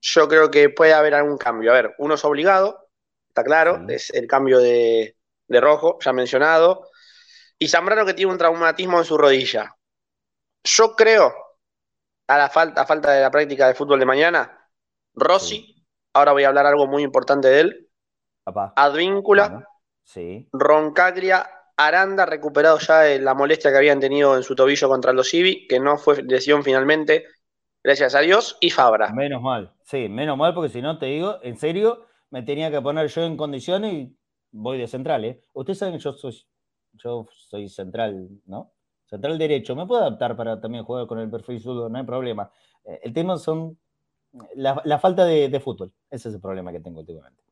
yo creo que puede haber algún cambio. A ver, uno es obligado, está claro, Sí. es el cambio de, de rojo, ya mencionado. Y Zambrano que tiene un traumatismo en su rodilla. Yo creo, a la falta, a falta de la práctica de fútbol de mañana, Rossi, ahora voy a hablar algo muy importante de él, Papá. Advíncula, Bueno, sí. Roncaglia, Aranda, recuperado ya de la molestia que habían tenido en su tobillo contra los Civi, que no fue lesión finalmente, gracias a Dios, y Fabra. Menos mal. Sí, menos mal porque si no, te digo, en serio, me tenía que poner yo en condiciones y voy de central, ¿eh? Ustedes saben que yo soy, yo soy central, ¿no? Central derecho. Me puedo adaptar para también jugar con el perfil zurdo, no hay problema. Eh, El tema son la, la falta de, de fútbol. Ese es el problema que tengo últimamente.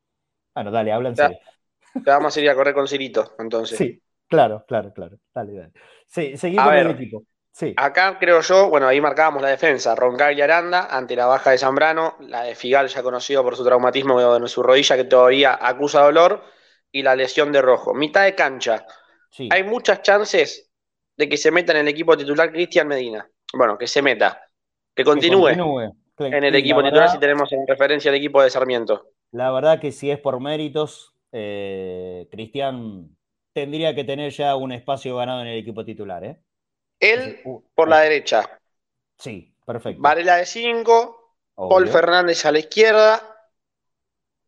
Bueno, dale, habla en Ya. Te vamos a ir a correr con Cirito, entonces. Sí, claro, claro, claro. Dale, dale. Sí, seguí A con el equipo. Sí. Acá creo yo, bueno, ahí marcábamos la defensa, Roncaglia Aranda, ante la baja de Zambrano, la de Figal ya conocido por su traumatismo en su rodilla que todavía acusa dolor, y la lesión de Rojo. Mitad de cancha. sí. Hay muchas chances de que se meta en el equipo titular Cristian Medina. Bueno, que se meta, que Que continúe en el y equipo la titular verdad- si tenemos en referencia el equipo de Sarmiento. La verdad que si es por méritos, eh, Cristian tendría que tener ya un espacio ganado en el equipo titular, ¿eh? Él Uh, por la ahí. derecha, Sí, perfecto. Varela de 5, Obvio. Paul Fernández a la izquierda.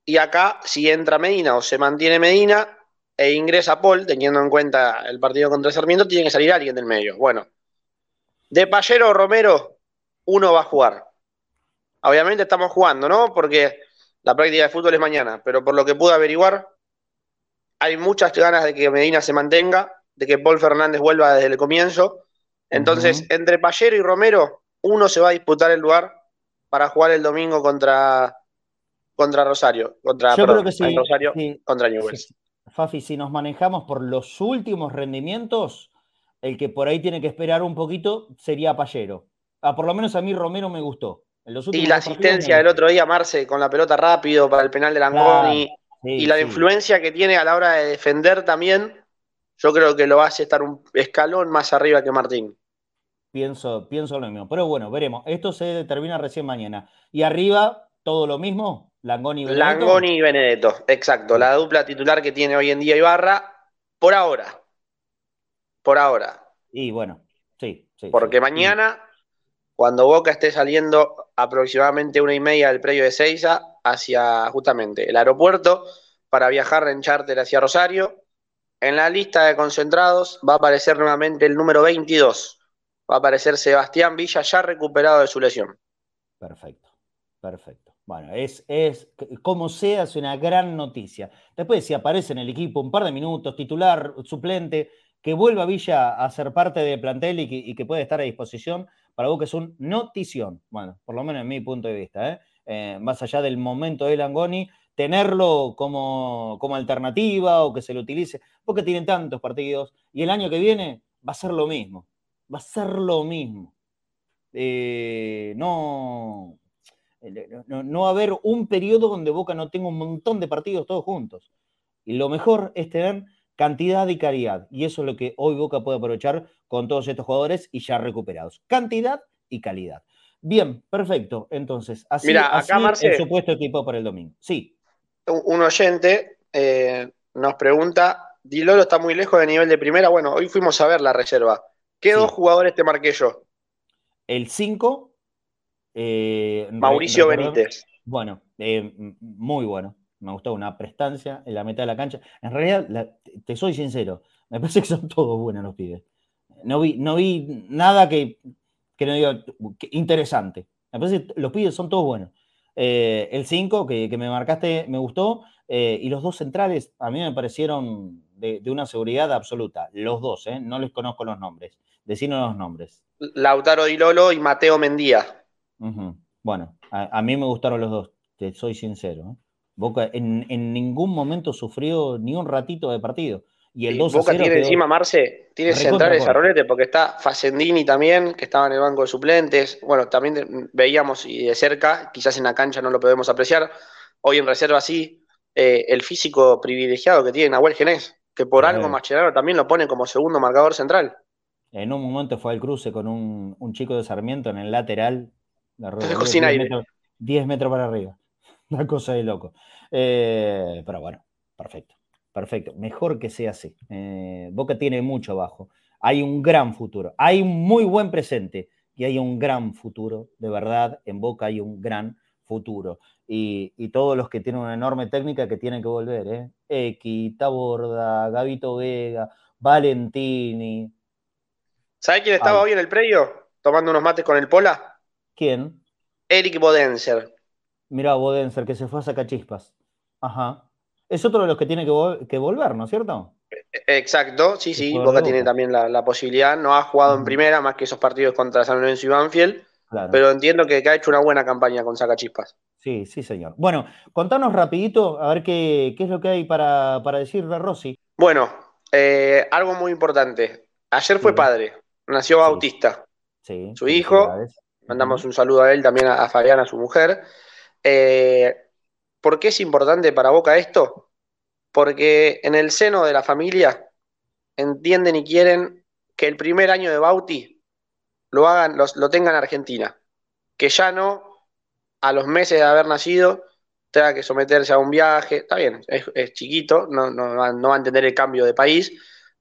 Y acá, si entra Medina o se mantiene Medina e ingresa Paul, teniendo en cuenta el partido contra Sarmiento, tiene que salir alguien del medio. Bueno, de Pallero o Romero, uno va a jugar. Obviamente estamos jugando, ¿no? Porque la práctica de fútbol es mañana, pero por lo que pude averiguar, hay muchas ganas de que Medina se mantenga, de que Paul Fernández vuelva desde el comienzo. Entonces, entre Pallero y Romero, uno se va a disputar el lugar para jugar el domingo contra, contra Rosario, contra Yo perdón, creo que sí, Rosario sí. contra Newell's. Sí. Fafi, si nos manejamos por los últimos rendimientos, el que por ahí tiene que esperar un poquito sería Pallero. Ah, por lo menos a mí Romero me gustó. En los Y la partidos asistencia del otro día, Marce, con la pelota rápido para el penal de Langoni, Claro, sí, y la sí. influencia que tiene a la hora de defender también, yo creo que lo hace estar un escalón más arriba que Martín. Pienso, pienso lo mismo. Pero bueno, veremos. Esto se determina recién mañana. Y arriba, todo lo mismo. Langoni y Benedetto. Langoni y Benedetto, exacto, la dupla titular que tiene hoy en día Ibarra, por ahora. Por ahora. Y bueno, sí, sí. Porque sí. mañana, cuando Boca esté saliendo aproximadamente una y media del predio de Seiza hacia justamente el aeropuerto para viajar en charter hacia Rosario, en la lista de concentrados va a aparecer nuevamente el número 22. Va a aparecer Sebastián Villa ya recuperado de su lesión. Perfecto, perfecto. Bueno, es, es, como sea, es una gran noticia. Después, si aparece en el equipo un par de minutos, titular, suplente, que vuelva Villa a ser parte del plantel y que, y que puede estar a disposición, para que es un notición. Bueno, por lo menos en mi punto de vista, ¿eh? Eh, más allá del momento de Langoni, tenerlo como, como alternativa o que se lo utilice, porque tienen tantos partidos y el año que viene va a ser lo mismo, va a ser lo mismo. Eh, no, no, no va a haber un periodo donde Boca no tenga un montón de partidos todos juntos. Y lo mejor es tener cantidad y calidad. Y eso es lo que hoy Boca puede aprovechar con todos estos jugadores y ya recuperados. Cantidad y calidad. Bien, perfecto. Entonces, así, Mira, acá, así Marce- el supuesto equipo para el domingo. Sí, Un oyente eh, nos pregunta, Di Lolo está muy lejos de nivel de primera. Bueno, hoy fuimos a ver la reserva. ¿Qué Sí. dos jugadores te marqué yo? el 5. eh, Mauricio Benítez. Bueno, eh, muy bueno. Me gustó una prestancia en la mitad de la cancha. En realidad, la- te soy sincero, me parece que son todos buenos los pibes. No vi, no vi nada que, que no diga que interesante. Me parece que los pibes son todos buenos. Eh, el 5 que, que me marcaste me gustó. eh, y los dos centrales a mí me parecieron de, de una seguridad absoluta. Los dos, ¿eh? no les conozco los nombres. Decinos los nombres. Lautaro Di Lolo y Mateo Mendía. Bueno, a, a mí me gustaron los dos, te soy sincero. ¿eh? Boca en, en ningún momento sufrió ni un ratito de partido. Y el Y 2 a Boca 0 tiene quedó- encima, Marce, tiene centrales a rolete porque está Facendini también, que estaba en el banco de suplentes. Bueno, también veíamos y de cerca, quizás en la cancha no lo podemos apreciar. Hoy en reserva sí, eh, el físico privilegiado que tiene Nahuel Genés, que por algo Mascherano también lo pone como segundo marcador central. En un momento fue al cruce con un, un chico de Sarmiento en el lateral. La Te dejó sin 10 aire. metros, 10 metros para arriba. Una cosa de loco. Eh, pero bueno, perfecto. Perfecto. Mejor que sea así. Eh, Boca tiene mucho abajo. Hay un gran futuro. Hay un muy buen presente y hay un gran futuro. De verdad, en Boca hay un gran futuro. Y, y todos los que tienen una enorme técnica que tienen que volver. ¿eh? X, Taborda, Gavito Vega, Valentini. ¿Sabés quién estaba hoy en el predio? Tomando unos mates con el Pola. ¿Quién? Eric Bodenser. Mirá, Bodenser, que se fue a sacar chispas. Ajá. Es otro de los que tiene que, vol- que volver, ¿no es cierto? Exacto, sí, sí, Boca tiene también la, la posibilidad. No ha jugado en primera más que esos partidos contra San Lorenzo y Banfield, Claro. pero entiendo que, que ha hecho una buena campaña con Sacachispas. Sí, sí, señor. Bueno, contanos rapidito, a ver qué, qué es lo que hay para, para decirle Rossi. Bueno, eh, algo muy importante. Ayer fue Sí. padre, nació. Bautista. Sí, Su hijo. Mandamos un saludo a él, también a, a Fabián, a su mujer. Eh, ¿por qué es importante para Boca esto? Porque en el seno de la familia entienden y quieren que el primer año de Bauti lo hagan, los- lo tengan en Argentina. Que ya no, a los meses de haber nacido, tenga que someterse a un viaje. Está bien, es, es chiquito, no, no va- no va a entender el cambio de país,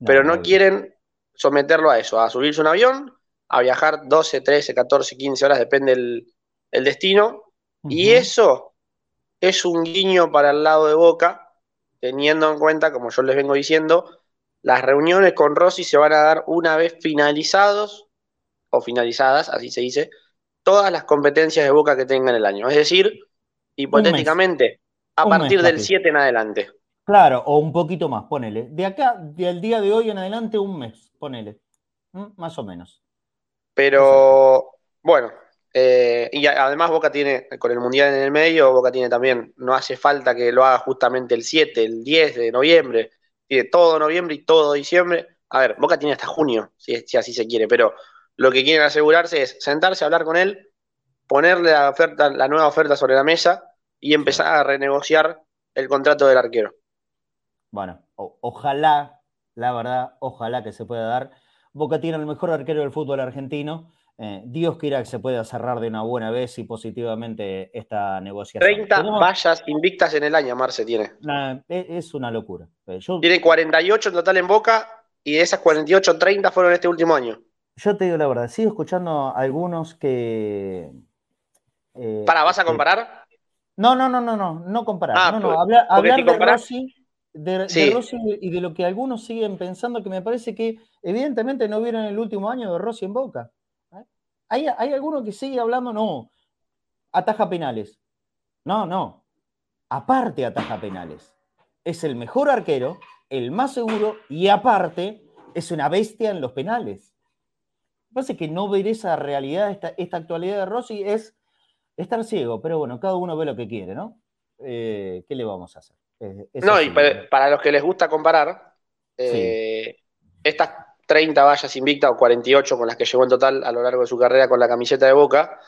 pero no quieren someterlo a eso, a subirse un avión, a viajar 12, 13, 14, 15 horas, depende el, el destino. Y eso es un guiño para el lado de Boca, teniendo en cuenta, como yo les vengo diciendo, las reuniones con Rossi se van a dar una vez finalizados, o finalizadas, así se dice, todas las competencias de Boca que tenga en el año. Es decir, hipotéticamente, a partir del 7 en adelante. Claro, o un poquito más, ponele. De acá, del día de hoy en adelante, un mes, ponele. ¿Mm? Más o menos. Pero, bueno, eh, y además Boca tiene, con el Mundial en el medio, Boca tiene también, no hace falta que lo haga justamente el 7, el 10 de noviembre, tiene todo noviembre y todo diciembre. A ver, Boca tiene hasta junio, si, así se quiere, pero lo que quieren asegurarse es sentarse a hablar con él, ponerle la, oferta, la nueva oferta sobre la mesa y empezar a renegociar el contrato del arquero. Bueno, ojalá, la verdad, ojalá que se pueda dar. Boca tiene el mejor arquero del fútbol argentino eh, Dios quiera que se pueda cerrar de una buena vez y positivamente esta negociación. 30 vallas invictas en el año, Marce tiene. E, es una locura. Eh, tiene 48 en total en Boca y de esas 48, 30 fueron este último año. Yo te digo la verdad, sigo escuchando algunos que... Eh, ¿Para, vas a comparar? No, no, no, no, no, no comparar. Ah, no, no, hablar, de, Rossi, de, Rossi y de lo que algunos siguen pensando que me parece que evidentemente no vieron el último año de Rossi en Boca. Hay, hay alguno que sigue hablando, no, ataja penales. No, no. Aparte ataja penales. Es el mejor arquero, el más seguro y aparte es una bestia en los penales. Me parece que no ver esa realidad, esta, esta actualidad de Rossi es estar ciego, pero bueno, cada uno ve lo que quiere, ¿no? Eh, ¿Qué le vamos a hacer? no, y para, los que les gusta comparar, eh, estas 30 vallas invictas o 48 con las que llegó en total a lo largo de su carrera con la camiseta de Boca,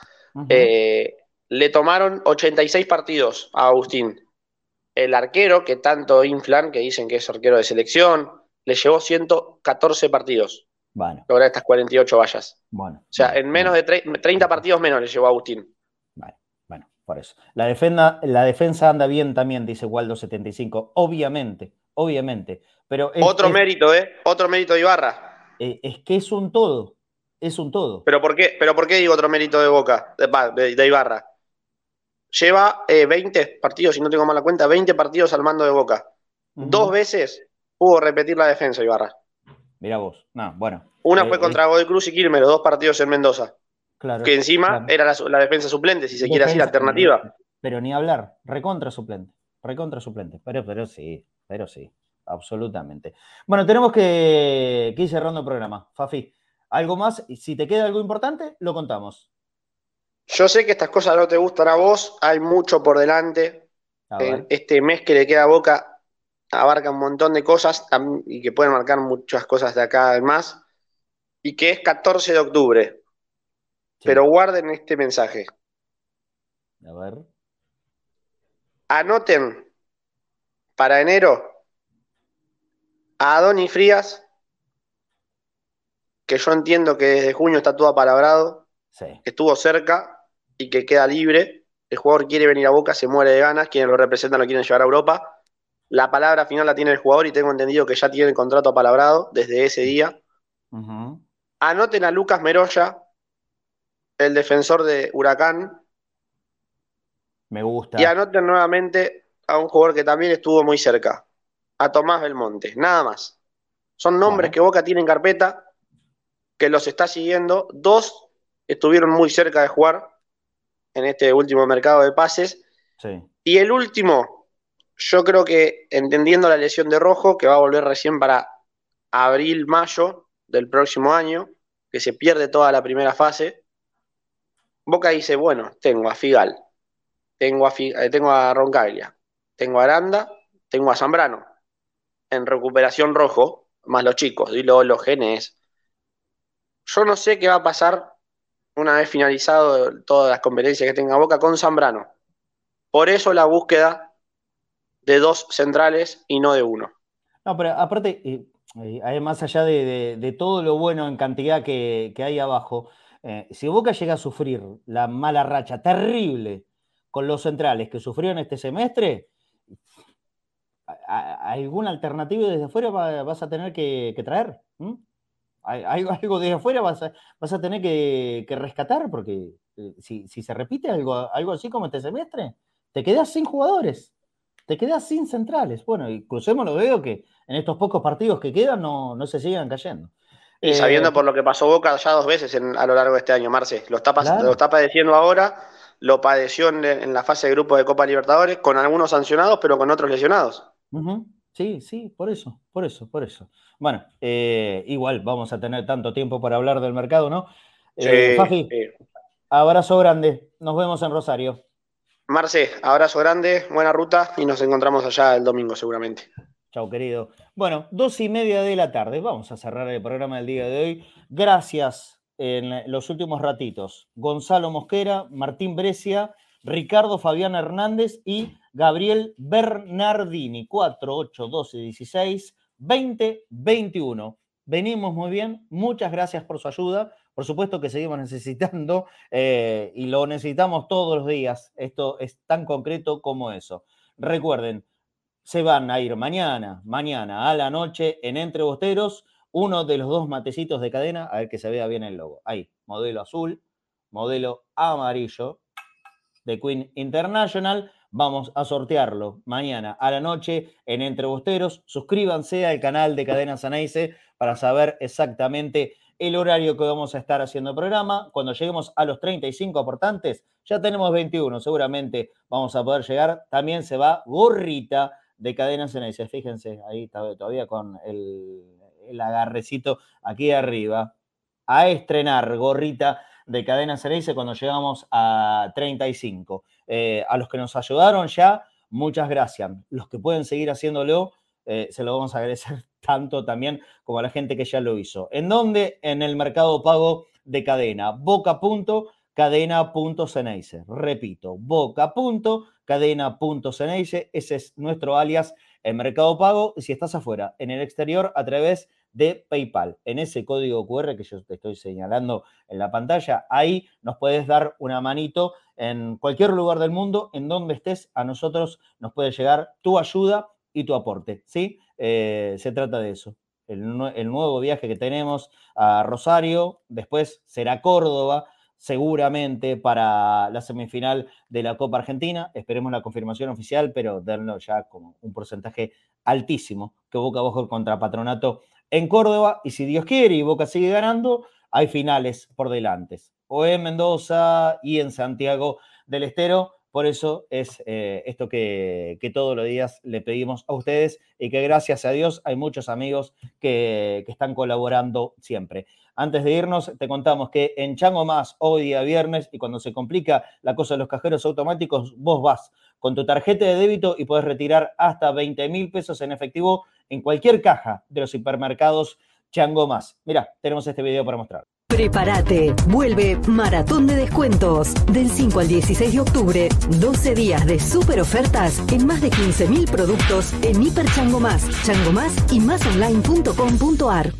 eh, le tomaron 86 partidos a Agustín. El arquero, que tanto inflan, que dicen que es arquero de selección, le llevó 114 partidos. Bueno. Lograr estas 48 vallas. Bueno. O sea, en menos de 30 partidos menos le llevó a Agustín. Vale, bueno, por eso. La, defensa, la defensa anda bien también, dice Waldo75. Obviamente, obviamente. Pero Otro mérito, ¿eh? Otro mérito de Ibarra. Eh, es que es un todo, es un todo. ¿Pero por qué, pero por qué digo otro mérito de Boca, de, Ibarra? Lleva 20 eh, partidos, si no tengo mala cuenta, 20 partidos al mando de Boca. Dos veces pudo repetir la defensa Ibarra. Mira vos, no, bueno. Una fue eh, contra Godoy Cruz y Quilmero, dos partidos en Mendoza. Claro, que encima era la, defensa suplente, si se quiere decir, alternativa. Pero ni hablar, recontra suplente, recontra suplente, pero, pero sí, pero sí absolutamente. Bueno, tenemos que, ir cerrando el programa. Fafi, ¿algo más? Si te queda algo importante, lo contamos. Yo sé que estas cosas no te gustan a vos, hay mucho por delante. este mes que le queda a Boca abarca un montón de cosas y que pueden marcar muchas cosas de acá además. Y que es 14 de octubre. Pero guarden este mensaje. A ver. Anoten para enero a Donny Frías, que yo entiendo que desde junio está todo apalabrado, que estuvo cerca y que queda libre. El jugador quiere venir a Boca, se muere de ganas, quienes lo representan lo quieren llevar a Europa. La palabra final la tiene el jugador y tengo entendido que ya tiene el contrato apalabrado desde ese día. Anoten a Lucas Meroya, el defensor de Huracán. Me gusta. Y anoten nuevamente a un jugador que también estuvo muy cerca, a Tomás Belmonte, nada más. Son nombres que Boca tiene en carpeta, que los está siguiendo. Dos estuvieron muy cerca de jugar en este último mercado de pases. Y el último, yo creo que entendiendo la lesión de Rojo, que va a volver recién para abril, mayo del próximo año, que se pierde toda la primera fase, Boca dice, bueno, tengo a Figal, tengo a, eh, tengo a Roncaglia, tengo a Aranda, tengo a Zambrano en recuperación rojo, más los chicos, y los genes. Yo no sé qué va a pasar una vez finalizado todas las competencias que tenga Boca con Zambrano. Por eso la búsqueda de dos centrales y no de uno. No, pero aparte, eh, más allá de, todo lo bueno en cantidad que, hay abajo, eh, si Boca llega a sufrir la mala racha terrible con los centrales que sufrieron este semestre, ¿alguna alternativa desde afuera vas a tener que, traer? algo desde afuera vas a, vas a tener que, rescatar, porque eh, si, se repite algo, algo así como este semestre, te quedas sin jugadores, te quedas sin centrales. Bueno, y crucemos lo veo que en estos pocos partidos que quedan no, no se sigan cayendo. Y sabiendo por lo que pasó Boca ya dos veces a lo largo de este año, Marce. Lo está, lo está padeciendo ahora, lo padeció en, la fase de grupo de Copa Libertadores, con algunos sancionados, pero con otros lesionados. Sí, sí, por eso, por eso, por eso. Bueno, eh, igual vamos a tener tanto tiempo para hablar del mercado, ¿no? Eh, Fafi, abrazo grande. Nos vemos en Rosario. Marce, abrazo grande, buena ruta y nos encontramos allá el domingo seguramente. Chao, querido. Bueno, dos y media de la tarde. Vamos a cerrar el programa del día de hoy. Gracias en los últimos ratitos. Gonzalo Mosquera, Martín Brescia, Ricardo Fabián Hernández y Gabriel Bernardini. 4, 8, 12, 16, 20, 21. Venimos muy bien. Muchas gracias por su ayuda. Por supuesto que seguimos necesitando eh, y lo necesitamos todos los días. Esto es tan concreto como eso. Recuerden, se van a ir mañana, mañana a la noche en Entre Bosteros, uno de los dos matecitos de cadena, a ver que se vea bien el logo. Ahí, modelo azul, modelo amarillo de Queen International. Vamos a sortearlo mañana a la noche en Entre Bosteros. Suscríbanse al canal de Cadena Sanaice para saber exactamente el horario que vamos a estar haciendo el programa. Cuando lleguemos a los 35 aportantes, ya tenemos 21, seguramente vamos a poder llegar. También se va gorrita de Cadena Ceneice. Fíjense, ahí todavía con el, el agarrecito aquí arriba. A estrenar gorrita de Cadena Ceneice cuando llegamos a 35. Eh, a los que nos ayudaron ya, muchas gracias. Los que pueden seguir haciéndolo, eh, se lo vamos a agradecer tanto también como a la gente que ya lo hizo. ¿En dónde? En el mercado pago de cadena. Boca.cadena.ceneice. Repito, boca.cadena.ceneice. Ese es nuestro alias en Mercado Pago. Si estás afuera, en el exterior, a través de PayPal. En ese código QR que yo te estoy señalando en la pantalla, ahí nos puedes dar una manito en cualquier lugar del mundo, en donde estés, a nosotros nos puede llegar tu ayuda y tu aporte, ¿sí? Eh, se trata de eso. El, nuevo viaje que tenemos a Rosario, después será Córdoba, seguramente para la semifinal de la Copa Argentina. Esperemos la confirmación oficial, pero denlo ya como un porcentaje altísimo que Boca bajo contra Patronato en Córdoba. Y si Dios quiere y Boca sigue ganando, hay finales por delante. O en Mendoza y en Santiago del Estero. Por eso es eh, esto que, todos los días le pedimos a ustedes y que gracias a Dios hay muchos amigos que, están colaborando siempre. Antes de irnos, te contamos que en Chango Más, hoy día viernes, y cuando se complica la cosa de los cajeros automáticos, vos vas con tu tarjeta de débito y puedes retirar hasta 20 mil pesos en efectivo en cualquier caja de los supermercados Chango Más. Mira, tenemos este video para mostrar. Prepárate, vuelve Maratón de Descuentos. Del 5 al 16 de octubre, 12 días de super ofertas en más de 15.000 productos en Hiper Chango Más, Chango Más y másonline.com.ar.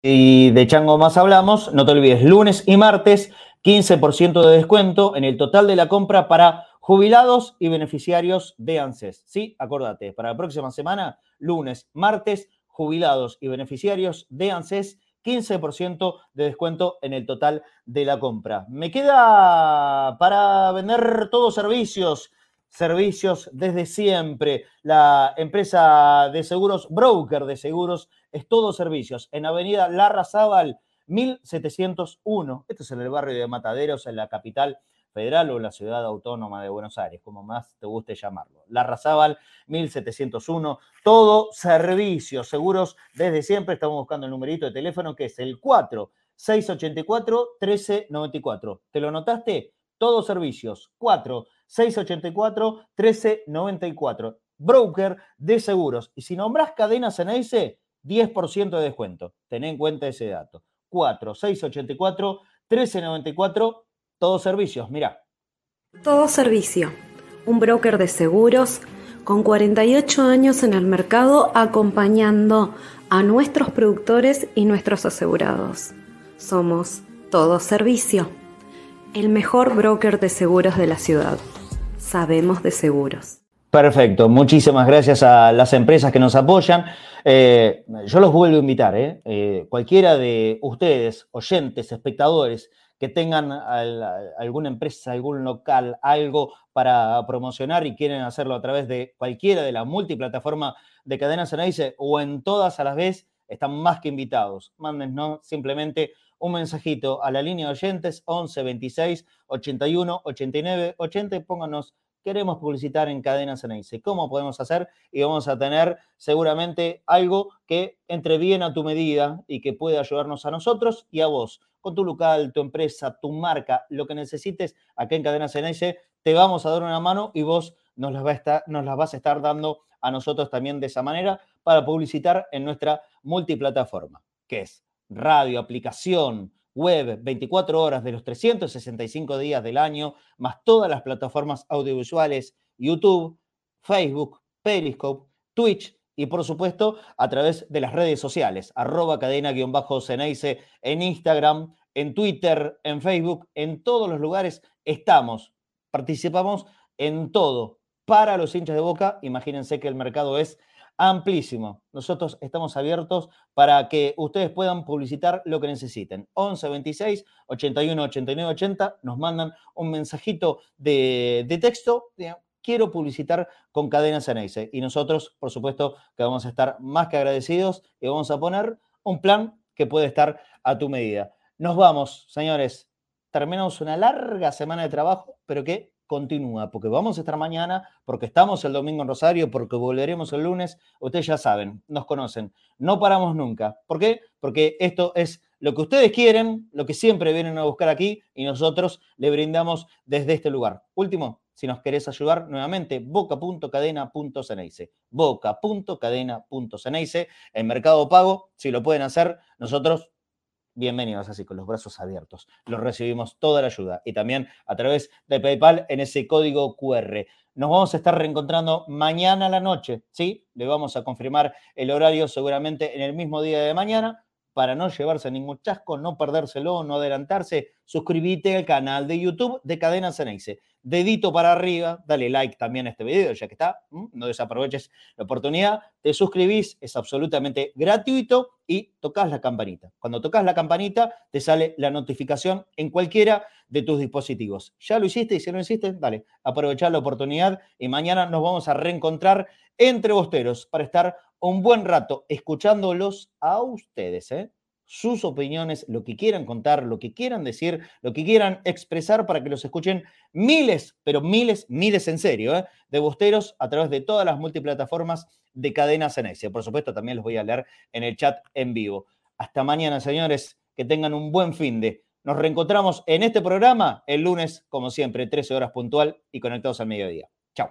Y de Chango Más hablamos, no te olvides, lunes y martes, 15% de descuento en el total de la compra para jubilados y beneficiarios de ANSES. Sí, acordate, para la próxima semana, lunes, martes, jubilados y beneficiarios de ANSES 15% de descuento en el total de la compra. Me queda para vender todos servicios, servicios desde siempre. La empresa de seguros, broker de seguros, es todo servicios. En Avenida Larra Zaval, 1701. Este es en el barrio de Mataderos, en la capital federal o la ciudad autónoma de Buenos Aires, como más te guste llamarlo. La Razábal 1701, todo servicio, seguros desde siempre. Estamos buscando el numerito de teléfono que es el 4 684 1394. ¿Te lo notaste? Todos servicios 4 684 1394. Broker de seguros. Y si nombras cadenas en ese, 10% de descuento. Ten en cuenta ese dato. 4 684 1394 todos servicios, mira. Todo servicio. Un broker de seguros con 48 años en el mercado acompañando a nuestros productores y nuestros asegurados. Somos Todo Servicio, el mejor broker de seguros de la ciudad. Sabemos de seguros. Perfecto, muchísimas gracias a las empresas que nos apoyan. Eh, yo los vuelvo a invitar, ¿eh? Eh, cualquiera de ustedes, oyentes, espectadores, que tengan alguna empresa, algún local, algo para promocionar y quieren hacerlo a través de cualquiera de la multiplataforma de cadenas Ceneice o en todas a las vez, están más que invitados. Mándenos simplemente un mensajito a la línea de oyentes 11 26 81 89 80 y pónganos queremos publicitar en Cadenas Ceneice. ¿Cómo podemos hacer? Y vamos a tener seguramente algo que entre bien a tu medida y que puede ayudarnos a nosotros y a vos. Con tu local, tu empresa, tu marca, lo que necesites, acá en Cadenas Ceneice, te vamos a dar una mano y vos nos las, nos las vas a estar dando a nosotros también de esa manera para publicitar en nuestra multiplataforma, que es radio, aplicación, web 24 horas de los 365 días del año, más todas las plataformas audiovisuales, YouTube, Facebook, Periscope, Twitch y por supuesto a través de las redes sociales, arroba cadena-ceneice en Instagram, en Twitter, en Facebook, en todos los lugares estamos, participamos en todo. Para los hinchas de boca, imagínense que el mercado es amplísimo. Nosotros estamos abiertos para que ustedes puedan publicitar lo que necesiten. 11 26 81 89 80 nos mandan un mensajito de, texto. Quiero publicitar con Cadenas Ceneice. Y nosotros, por supuesto, que vamos a estar más que agradecidos y vamos a poner un plan que puede estar a tu medida. Nos vamos, señores. Terminamos una larga semana de trabajo, pero que continúa, porque vamos a estar mañana, porque estamos el domingo en Rosario, porque volveremos el lunes. Ustedes ya saben, nos conocen. No paramos nunca. ¿Por qué? Porque esto es lo que ustedes quieren, lo que siempre vienen a buscar aquí y nosotros le brindamos desde este lugar. Último, si nos querés ayudar nuevamente, boca.cadena.ceneice. Boca.cadena.ceneice. En Mercado Pago, si lo pueden hacer, nosotros bienvenidos así, con los brazos abiertos. Los recibimos toda la ayuda y también a través de PayPal en ese código QR. Nos vamos a estar reencontrando mañana a la noche, ¿sí? Le vamos a confirmar el horario seguramente en el mismo día de mañana para no llevarse ningún chasco, no perdérselo, no adelantarse, suscríbete al canal de YouTube de Cadena Ceneice. Dedito para arriba, dale like también a este video, ya que está, no desaproveches la oportunidad, te suscribís, es absolutamente gratuito y tocas la campanita. Cuando tocas la campanita, te sale la notificación en cualquiera de tus dispositivos. Ya lo hiciste y si no lo hiciste, dale, aprovechar la oportunidad y mañana nos vamos a reencontrar entre bosteros para estar un buen rato escuchándolos a ustedes, ¿eh? sus opiniones, lo que quieran contar, lo que quieran decir, lo que quieran expresar para que los escuchen miles, pero miles, miles en serio, ¿eh? de bosteros a través de todas las multiplataformas de Cadena Cenesia. Por supuesto, también los voy a leer en el chat en vivo. Hasta mañana, señores, que tengan un buen fin de. Nos reencontramos en este programa el lunes, como siempre, 13 horas puntual y conectados al mediodía. Chao.